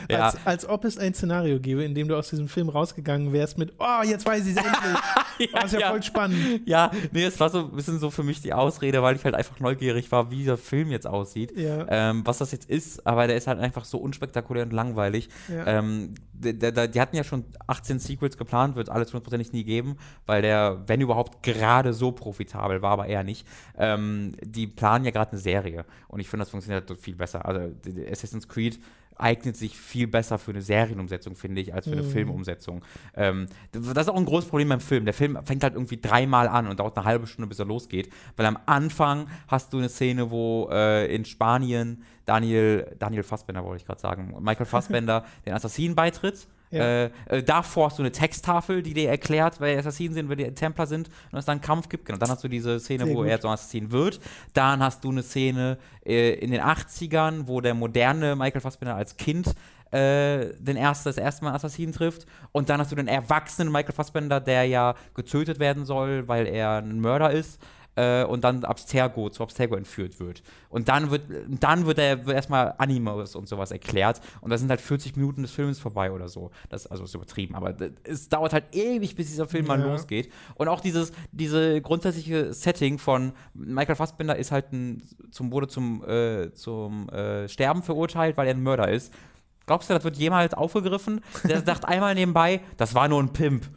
Ja. als, als ob es ein Szenario gäbe, in dem du aus diesem Film rausgegangen wärst mit, oh, jetzt weiß ich es endlich. oh, ist ja, voll spannend. Ja, nee, es war so ein bisschen so für mich die Ausrede, weil ich halt einfach neugierig war, wie dieser Film jetzt aussieht. Ja. Ähm, was das jetzt ist, aber der ist halt einfach so unspektakulär und langweilig. Ja. Ähm, die, die, die hatten ja schon 18 Sequels geplant, wird es alles hundertprozentig nie geben, weil der, wenn überhaupt, gerade so profitabel war, aber eher nicht. Ähm, die planen ja gerade eine Serie und ich finde, das funktioniert viel besser. Also Assassin's Creed eignet sich viel besser für eine Serienumsetzung, finde ich, als für eine Mhm. Filmumsetzung. Ähm, das ist auch ein großes Problem beim Film. Der Film fängt halt irgendwie dreimal an und dauert eine halbe Stunde, bis er losgeht. Weil am Anfang hast du eine Szene, wo äh, in Spanien Daniel, Daniel Fassbender wollte ich gerade sagen, Michael Fassbender den Assassinen beitritt. Ja. Äh, äh, davor hast du eine Texttafel, die dir erklärt, wer die Assassinen sind, wer die Templer sind und es dann einen Kampf gibt. Genau, dann hast du diese Szene, Sehr wo gut. er so ein Assassin wird. Dann hast du eine Szene äh, in den 80ern, wo der moderne Michael Fassbender als Kind äh, den ersten, das erste Mal Assassinen trifft. Und dann hast du den erwachsenen Michael Fassbender, der ja getötet werden soll, weil er ein Mörder ist. Äh, und dann Abstergo, zu Abstergo entführt wird. Und dann wird, dann wird er wird erstmal Animus und sowas erklärt. Und da sind halt 40 Minuten des Films vorbei oder so. Das also ist übertrieben, aber es dauert halt ewig, bis dieser Film mal Ja. losgeht. Und auch dieses, diese grundsätzliche Setting von Michael Fassbender ist halt ein, zum, wurde zum, äh, zum äh, Sterben verurteilt, weil er ein Mörder ist. Glaubst du, das wird jemals aufgegriffen? Der sagt einmal nebenbei, das war nur ein Pimp,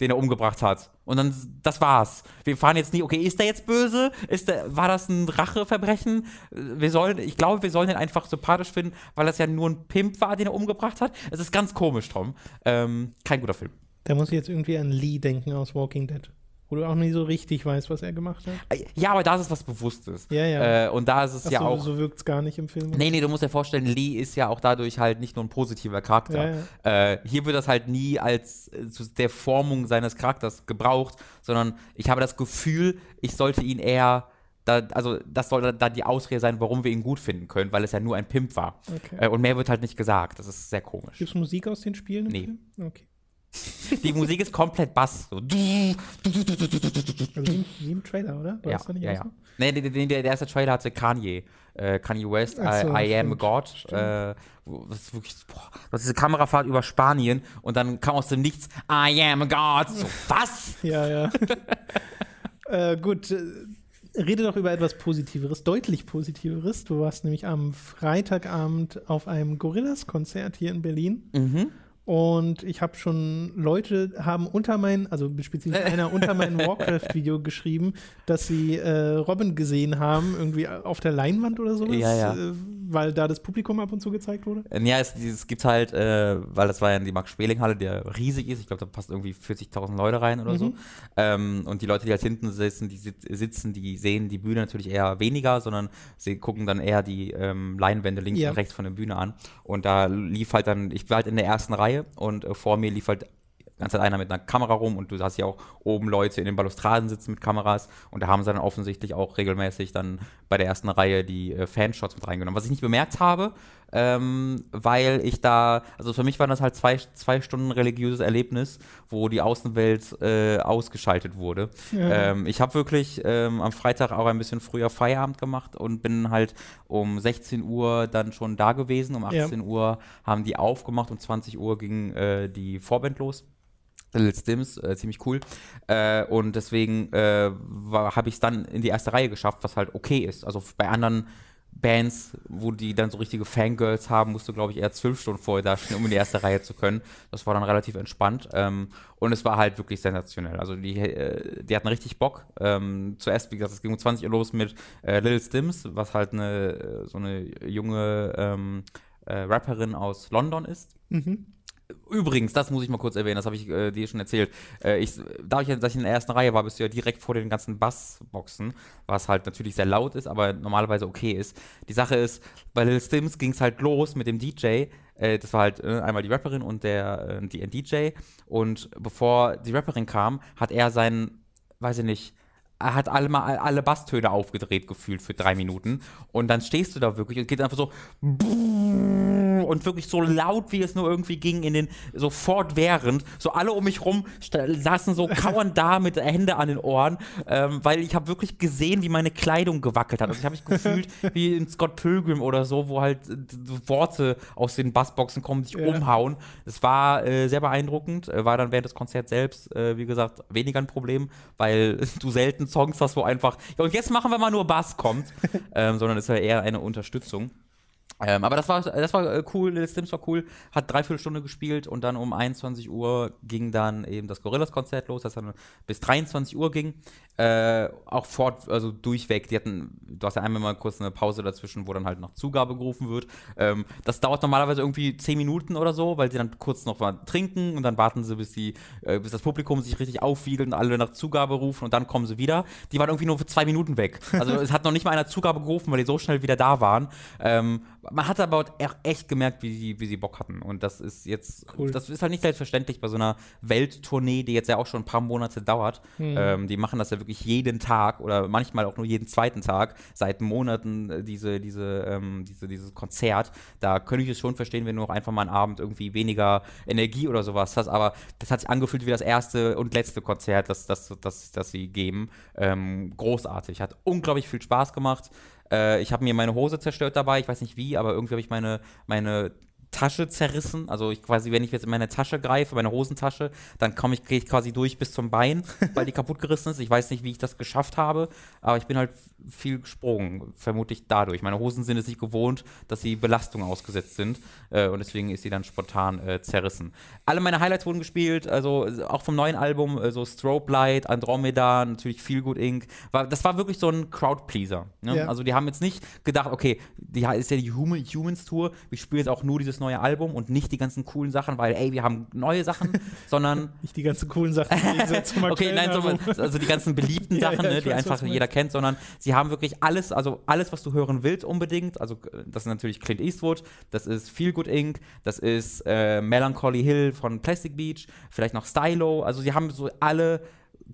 den er umgebracht hat. Und dann, das war's. Wir fahren jetzt nie, okay, ist der jetzt böse? Ist der, war das ein Racheverbrechen? Wir sollen, ich glaube, wir sollen den einfach sympathisch finden, weil das ja nur ein Pimp war, den er umgebracht hat. Es ist ganz komisch, Tom. Ähm, kein guter Film. Da muss ich jetzt irgendwie an Lee denken aus Walking Dead. Wo du auch nicht so richtig weißt, was er gemacht hat. Ja, aber da ist es was Bewusstes. Ja, ja. Äh, und da ist es Ach ja so, auch. so wirkt es gar nicht im Film. Nee, nee, du musst dir vorstellen, Lee ist ja auch dadurch halt nicht nur ein positiver Charakter. Äh, hier wird das halt nie als äh, zu der Formung seines Charakters gebraucht, sondern ich habe das Gefühl, ich sollte ihn eher. Da, also, das soll da die Ausrede sein, warum wir ihn gut finden können, weil es ja nur ein Pimp war. Okay. Äh, und mehr wird halt nicht gesagt. Das ist sehr komisch. Gibt es Musik aus den Spielen im Nee. Film? Okay. Die Musik ist komplett Bass. So. Also wie, im- Trailer, oder? War Ja, ja, ja. so? Nee, der, der, der erste Trailer hatte Kanye. Äh, Kanye West, so, I, I Am God. Äh, das ist wirklich, boah, das ist diese Kamerafahrt über Spanien und dann kam aus dem Nichts, I am a God. So, was? Ja, ja. äh, gut, äh, rede doch über etwas Positiveres, deutlich Positiveres. Du warst nämlich am Freitagabend auf einem Gorillas-Konzert hier in Berlin. Mhm. Und ich habe schon Leute haben unter mein, also spezifisch einer unter mein Warcraft-Video geschrieben, dass sie äh, Robin gesehen haben, irgendwie auf der Leinwand oder sowas, Ja, ja. Weil da das Publikum ab und zu gezeigt wurde. Äh, Ja, es, es gibt halt, äh, weil das war ja die Max-Speling-Halle, die ja riesig ist. Ich glaube, da passt irgendwie 40.000 Leute rein oder so. Ähm, und die Leute, die halt hinten sitzen, die sit sitzen, die sehen die Bühne natürlich eher weniger, sondern sie gucken dann eher die ähm, Leinwände links Ja. und rechts von der Bühne an. Und da lief halt dann, ich war halt in der ersten Reihe und äh, vor mir lief halt ganze Zeit einer mit einer Kamera rum und du hast ja auch oben Leute in den Balustraden sitzen mit Kameras und da haben sie dann offensichtlich auch regelmäßig dann bei der ersten Reihe die äh, Fanshots mit reingenommen. Was ich nicht bemerkt habe, ähm, weil ich da, also für mich war das halt zwei, zwei Stunden religiöses Erlebnis, wo die Außenwelt äh, ausgeschaltet wurde. Ja. Ähm, ich habe wirklich ähm, am Freitag auch ein bisschen früher Feierabend gemacht und bin halt um 16 Uhr dann schon da gewesen. Um 18 ja. Uhr haben die aufgemacht, um 20 Uhr ging äh, die Vorband los. Little Stims, äh, ziemlich cool. Äh, und deswegen äh, habe ich es dann in die erste Reihe geschafft, was halt okay ist. Also bei anderen Bands, wo die dann so richtige Fangirls haben, musst du, glaube ich, eher zwölf Stunden vorher da stehen, um in die erste Reihe zu können. Das war dann relativ entspannt. Ähm, und es war halt wirklich sensationell. Also die, äh, die hatten richtig Bock. Ähm, zuerst, wie gesagt, es ging um 20 Uhr los mit äh, Lil Stims, was halt eine äh, so eine junge ähm, äh, Rapperin aus London ist. Mhm. Übrigens, das muss ich mal kurz erwähnen, das habe ich äh, dir schon erzählt. Äh, ich, dadurch, dass ich in der ersten Reihe war, bist du ja direkt vor den ganzen Bassboxen, was halt natürlich sehr laut ist, aber normalerweise okay ist. Die Sache ist, bei Lil Stims ging es halt los mit dem DJ. Äh, das war halt äh, einmal die Rapperin und der äh, die, DJ. Und bevor die Rapperin kam, hat er seinen, weiß ich nicht, er hat alle, mal, alle Basstöne aufgedreht gefühlt für drei Minuten. Und dann stehst du da wirklich und geht einfach so und wirklich so laut, wie es nur irgendwie ging, in den so fortwährend. So alle um mich rum saßen so kauernd da mit Hände an den Ohren, ähm, weil ich habe wirklich gesehen, wie meine Kleidung gewackelt hat. Also ich habe mich gefühlt wie in Scott Pilgrim oder so, wo halt äh, Worte aus den Bassboxen kommen, sich ja. umhauen. Es war äh, sehr beeindruckend. Äh, war dann während des Konzerts selbst, äh, wie gesagt, weniger ein Problem, weil du selten Songs hast, wo einfach, ja, und jetzt machen wir mal nur Bass kommt, ähm, sondern es ist ja eher eine Unterstützung. Ähm, aber das war, das war äh, cool, Little Sims war cool, hat dreiviertel Stunde gespielt und dann um 21 Uhr ging dann eben das Gorillas-Konzert los, das dann bis 23 Uhr ging. Äh, auch fort, also durchweg. Die hatten, du hast ja einmal mal kurz eine Pause dazwischen, wo dann halt noch Zugabe gerufen wird. Ähm, das dauert normalerweise irgendwie 10 Minuten oder so, weil sie dann kurz noch mal trinken und dann warten sie, bis, die, äh, bis das Publikum sich richtig aufwiegelt und alle nach Zugabe rufen und dann kommen sie wieder. Die waren irgendwie nur für zwei Minuten weg. Also es hat noch nicht mal einer Zugabe gerufen, weil die so schnell wieder da waren. Ähm, man hat aber echt gemerkt, wie sie, wie sie Bock hatten. Und das ist jetzt, cool. das ist halt nicht selbstverständlich bei so einer Welttournee, die jetzt ja auch schon ein paar Monate dauert. Mhm. Ähm, die machen das ja wirklich jeden Tag oder manchmal auch nur jeden zweiten Tag, seit Monaten äh, diese, diese, ähm, diese, dieses Konzert. Da könnte ich es schon verstehen, wenn du auch einfach mal einen Abend irgendwie weniger Energie oder sowas hast. Aber das hat sich angefühlt wie das erste und letzte Konzert, das, das, das, das sie geben. Ähm, großartig. Hat unglaublich viel Spaß gemacht. Äh, ich habe mir meine Hose zerstört dabei, ich weiß nicht wie, aber irgendwie habe ich meine, meine Tasche zerrissen. Also ich quasi, wenn ich jetzt in meine Tasche greife, meine Hosentasche, dann komme ich, gehe ich quasi durch bis zum Bein, weil die kaputt gerissen ist. Ich weiß nicht, wie ich das geschafft habe, aber ich bin halt viel gesprungen, vermutlich dadurch. Meine Hosen sind es nicht gewohnt, dass sie Belastung ausgesetzt sind äh, und deswegen ist sie dann spontan äh, zerrissen. Alle meine Highlights wurden gespielt, also auch vom neuen Album, äh, so Strobe Light, Andromeda, natürlich Feel Good Inc. War, das war wirklich so ein Crowdpleaser. Ne? Ja. Also die haben jetzt nicht gedacht, okay, die ist ja die Human, Humans Tour, wir spielen jetzt auch nur dieses neue Album und nicht die ganzen coolen Sachen, weil, ey, wir haben neue Sachen, sondern. Nicht die ganzen coolen Sachen, Okay, nein, so, also die ganzen beliebten ja, Sachen, ja, ne, die weiß, einfach jeder kennt, sondern sie haben wirklich alles, also alles, was du hören willst, unbedingt. Also, das ist natürlich Clint Eastwood, das ist Feel Good Inc., das ist äh, Melancholy Hill von Plastic Beach, vielleicht noch Stylo. Also, sie haben so alle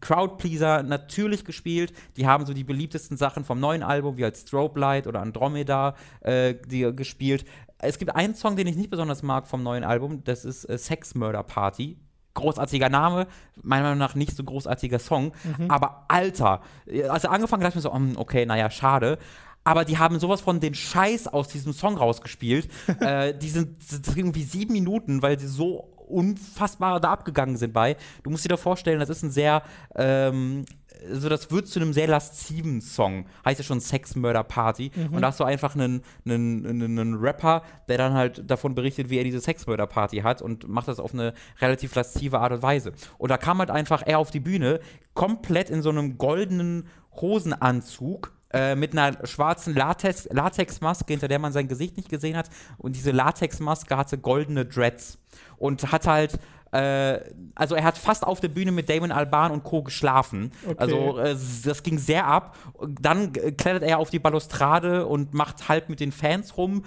Crowdpleaser natürlich gespielt. Die haben so die beliebtesten Sachen vom neuen Album, wie als Strobe Light oder Andromeda, äh, die gespielt. Es gibt einen Song, den ich nicht besonders mag vom neuen Album, das ist äh, Sex Murder Party. Großartiger Name, meiner Meinung nach nicht so großartiger Song, mhm. aber Alter, als er angefangen hat, dachte ich mir so, hm, okay, naja, schade aber die haben sowas von den Scheiß aus diesem Song rausgespielt. äh, die sind, sind irgendwie sieben Minuten, weil sie so unfassbar da abgegangen sind bei. Du musst dir da vorstellen, das ist ein sehr ähm, also das wird zu einem sehr lasziven Song. Heißt ja schon Sex Murder Party. Mhm. Und da hast du einfach einen, einen, einen, einen, Rapper, der dann halt davon berichtet, wie er diese Sex Murder Party hat und macht das auf eine relativ laszive Art und Weise. Und da kam halt einfach er auf die Bühne, komplett in so einem goldenen Hosenanzug äh, mit einer schwarzen Latex, Latexmaske, hinter der man sein Gesicht nicht gesehen hat. Und diese Latexmaske hatte goldene Dreads. Und hat halt äh, also er hat fast auf der Bühne mit Damon Alban und Co. geschlafen. Okay. Also äh, das ging sehr ab. Dann klettert er auf die Balustrade und macht halt mit den Fans rum,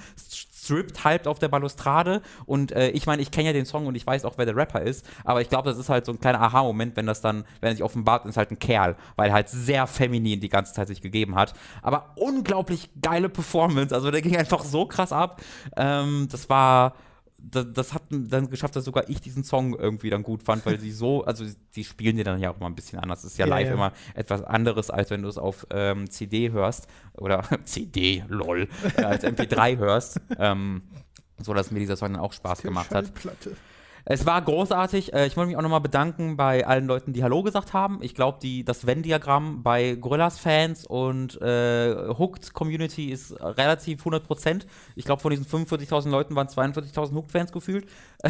strippt halb auf der Balustrade und äh, ich meine, ich kenne ja den Song und ich weiß auch, wer der Rapper ist, aber ich glaube, das ist halt so ein kleiner Aha-Moment, wenn das dann, wenn er sich offenbart, ist halt ein Kerl, weil er halt sehr feminin die ganze Zeit sich gegeben hat. Aber unglaublich geile Performance, also der ging einfach so krass ab. Ähm, das war das, das, hat dann geschafft, dass sogar ich diesen Song irgendwie dann gut fand, weil sie so, also sie spielen den dann ja auch immer ein bisschen anders. Das ist ja, ja live ja. immer etwas anderes, als wenn du es auf ähm, CD hörst oder CD, lol, äh, als MP3 hörst. Ähm, so dass mir dieser Song dann auch Spaß gemacht hat. Es war großartig. Äh, ich wollte mich auch nochmal bedanken bei allen Leuten, die Hallo gesagt haben. Ich glaube, das Venn-Diagramm bei Gorillas-Fans und äh, Hooked-Community ist relativ 100%. Ich glaube, von diesen 45.000 Leuten waren 42.000 Hooked-Fans gefühlt.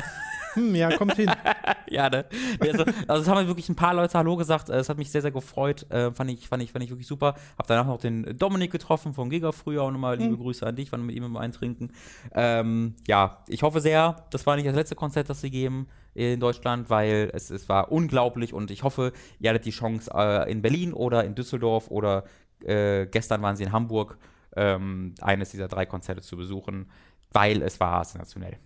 Hm, ja, kommt hin. ja, ne? Also, also, es haben wirklich ein paar Leute Hallo gesagt. Es hat mich sehr, sehr gefreut. Äh, fand, ich, fand, ich, fand ich wirklich super. Hab danach noch den Dominik getroffen von Giga früher und nochmal liebe hm. Grüße an dich. Waren mit ihm immer eintrinken. Ähm, ja, ich hoffe sehr, das war nicht das letzte Konzert, das sie geben in Deutschland, weil es, es war unglaublich und ich hoffe, ihr hattet die Chance äh, in Berlin oder in Düsseldorf oder äh, gestern waren sie in Hamburg, ähm, eines dieser drei Konzerte zu besuchen, weil es war sensationell.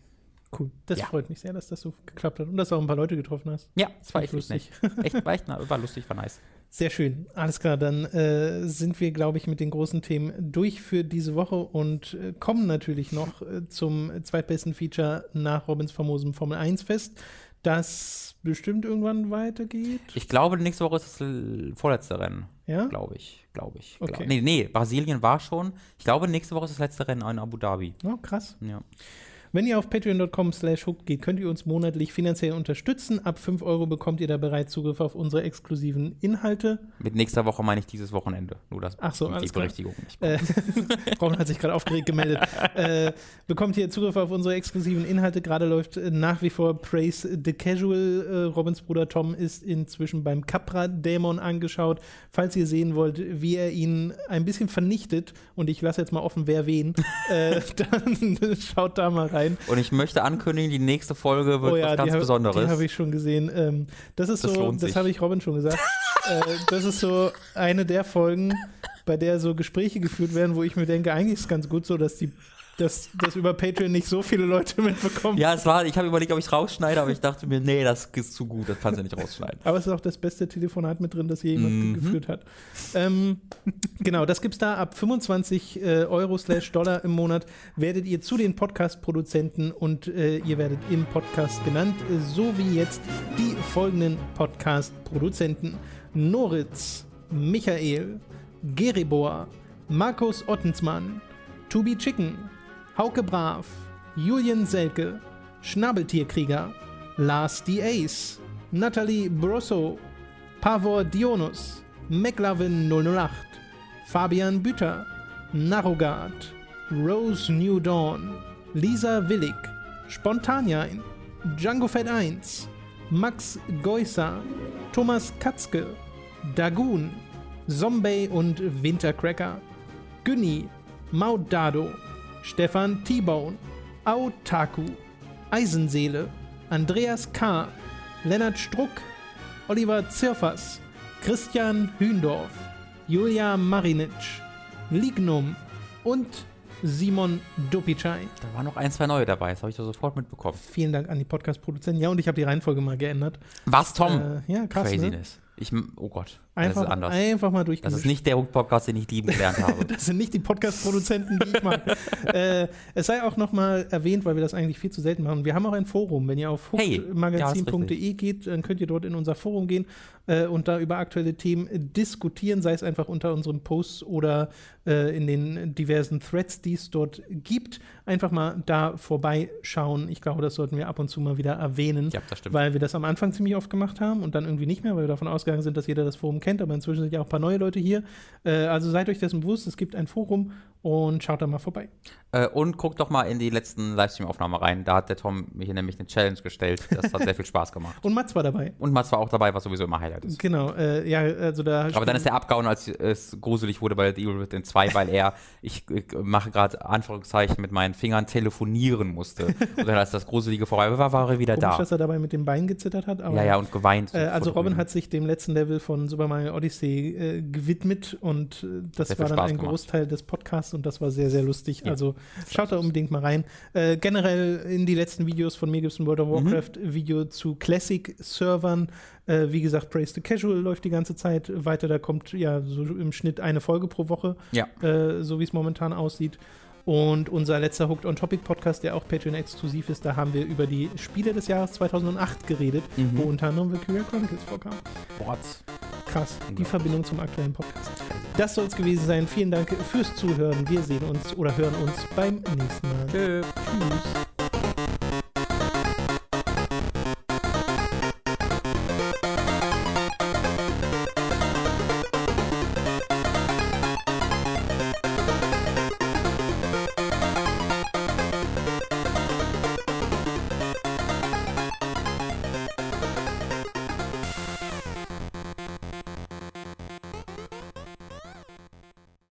Cool. Das ja. freut mich sehr, dass das so geklappt hat und dass du auch ein paar Leute getroffen hast. Ja, das war echt lustig. echt, war echt war lustig, war nice. Sehr schön. Alles klar, dann äh, sind wir, glaube ich, mit den großen Themen durch für diese Woche und äh, kommen natürlich noch äh, zum zweitbesten Feature nach Robins famosem Formel 1 Fest, das bestimmt irgendwann weitergeht. Ich glaube, nächste Woche ist das vorletzte Rennen. Ja? Glaube ich, glaube ich. Okay. Glaub. Nee, nee, Brasilien war schon. Ich glaube, nächste Woche ist das letzte Rennen in Abu Dhabi. Oh, krass. Ja. Wenn ihr auf patreon.com slash hook geht, könnt ihr uns monatlich finanziell unterstützen. Ab 5 Euro bekommt ihr da bereits Zugriff auf unsere exklusiven Inhalte. Mit nächster Woche meine ich dieses Wochenende. Nur das Ach so, die Berichtigung. Äh, Ron hat sich gerade aufgeregt gemeldet. äh, bekommt ihr Zugriff auf unsere exklusiven Inhalte. Gerade läuft äh, nach wie vor Praise the Casual. Äh, Robins Bruder Tom ist inzwischen beim Capra-Dämon angeschaut. Falls ihr sehen wollt, wie er ihn ein bisschen vernichtet, und ich lasse jetzt mal offen, wer wen, äh, dann schaut da mal rein rein. Und ich möchte ankündigen, die nächste Folge wird oh ja, was ganz die Besonderes. Die habe ich schon gesehen. Ähm, das ist das so, das habe ich Robin schon gesagt. äh, das ist so eine der Folgen, bei der so Gespräche geführt werden, wo ich mir denke, eigentlich ist es ganz gut so, dass die dass das über Patreon nicht so viele Leute mitbekommen. Ja, es war, ich habe überlegt, ob ich es rausschneide, aber ich dachte mir, nee, das ist zu gut, das kannst du nicht rausschneiden. Aber es ist auch das beste Telefonat mit drin, das jemand mhm. geführt hat. Ähm, genau, das gibt es da ab 25 äh, Euro slash Dollar im Monat. Werdet ihr zu den Podcast-Produzenten und äh, ihr werdet im Podcast genannt, so wie jetzt die folgenden Podcast-Produzenten: Noritz, Michael, Geribor, Markus Ottensmann, To Be Chicken, Hauke Brav, Julian Selke, Schnabeltierkrieger, Lars D. Ace, Nathalie Brosso, Pavor Dionus, McLavin 008, Fabian Büter, Narogard, Rose New Dawn, Lisa Willig, Spontanjain, Django Fett 1, Max Geusser, Thomas Katzke, Dagoon, Zombie und Wintercracker, Günni, Maudado, Stefan T-Bone, Autaku, Eisenseele, Andreas K., Lennart Struck, Oliver Zirfers, Christian Hündorf, Julia Marinic, Lignum und Simon Dopicai. Da waren noch ein, zwei neue dabei, das habe ich da sofort mitbekommen. Vielen Dank an die Podcast-Produzenten. Ja, und ich habe die Reihenfolge mal geändert. Was, Tom? Äh, ja, krass. Ne? Craziness. Ne? Ich, oh Gott, einfach, das ist anders. Einfach mal durchgemischt. Das ist nicht der Podcast, den ich lieben gelernt habe. das sind nicht die Podcast-Produzenten, die ich mag. äh, es sei auch noch mal erwähnt, weil wir das eigentlich viel zu selten machen. Wir haben auch ein Forum. Wenn ihr auf hookmagazin.de hey, ja, geht, dann könnt ihr dort in unser Forum gehen äh, und da über aktuelle Themen diskutieren, sei es einfach unter unseren Posts oder äh, in den diversen Threads, die es dort gibt. Einfach mal da vorbeischauen. Ich glaube, das sollten wir ab und zu mal wieder erwähnen, ja, weil wir das am Anfang ziemlich oft gemacht haben und dann irgendwie nicht mehr, weil wir davon ausgegangen sind, dass jeder das Forum kennt. Aber inzwischen sind ja auch ein paar neue Leute hier. Äh, also seid euch dessen bewusst, es gibt ein Forum und schaut da mal vorbei. Äh, und guckt doch mal in die letzten Livestream-Aufnahmen rein. Da hat der Tom mir hier nämlich eine Challenge gestellt. Das hat sehr viel Spaß gemacht. Und Mats war dabei. Und Mats war auch dabei, was sowieso immer Highlight gefeiert ist. Genau, äh, ja, also da. Aber dann ist er abgehauen, als es gruselig wurde bei Evil Within 2, weil er, ich, ich mache gerade Anführungszeichen mit meinen Fingern, telefonieren musste. Und dann, als das Gruselige vorbei war, war er wieder Komisch, da. dass er dabei mit dem Bein gezittert hat. Aber, Ja, ja, und geweint. Äh, also Robin hat sich dem letzten Level von Super Mario Odyssey äh, gewidmet und äh, das sehr war dann Spaß ein gemacht. Großteil des Podcasts und das war sehr, sehr lustig. Ja. Also schaut da unbedingt mal rein. Äh, generell in die letzten Videos von mir gibt es ein World of Mhm. Warcraft Video zu Classic-Servern. Äh, wie gesagt, Praise the Casual läuft die ganze Zeit weiter. Da kommt ja so im Schnitt eine Folge pro Woche, Ja. äh, so wie es momentan aussieht. Und unser letzter Hooked on Topic Podcast, der auch Patreon-exklusiv ist, da haben wir über die Spiele des Jahres 2008 geredet, Mhm. wo unter anderem Valkyria Chronicles vorkam. Bots. Krass, die Ja. Verbindung zum aktuellen Podcast. Das soll es gewesen sein. Vielen Dank fürs Zuhören. Wir sehen uns oder hören uns beim nächsten Mal. Tschüss. Tschüss.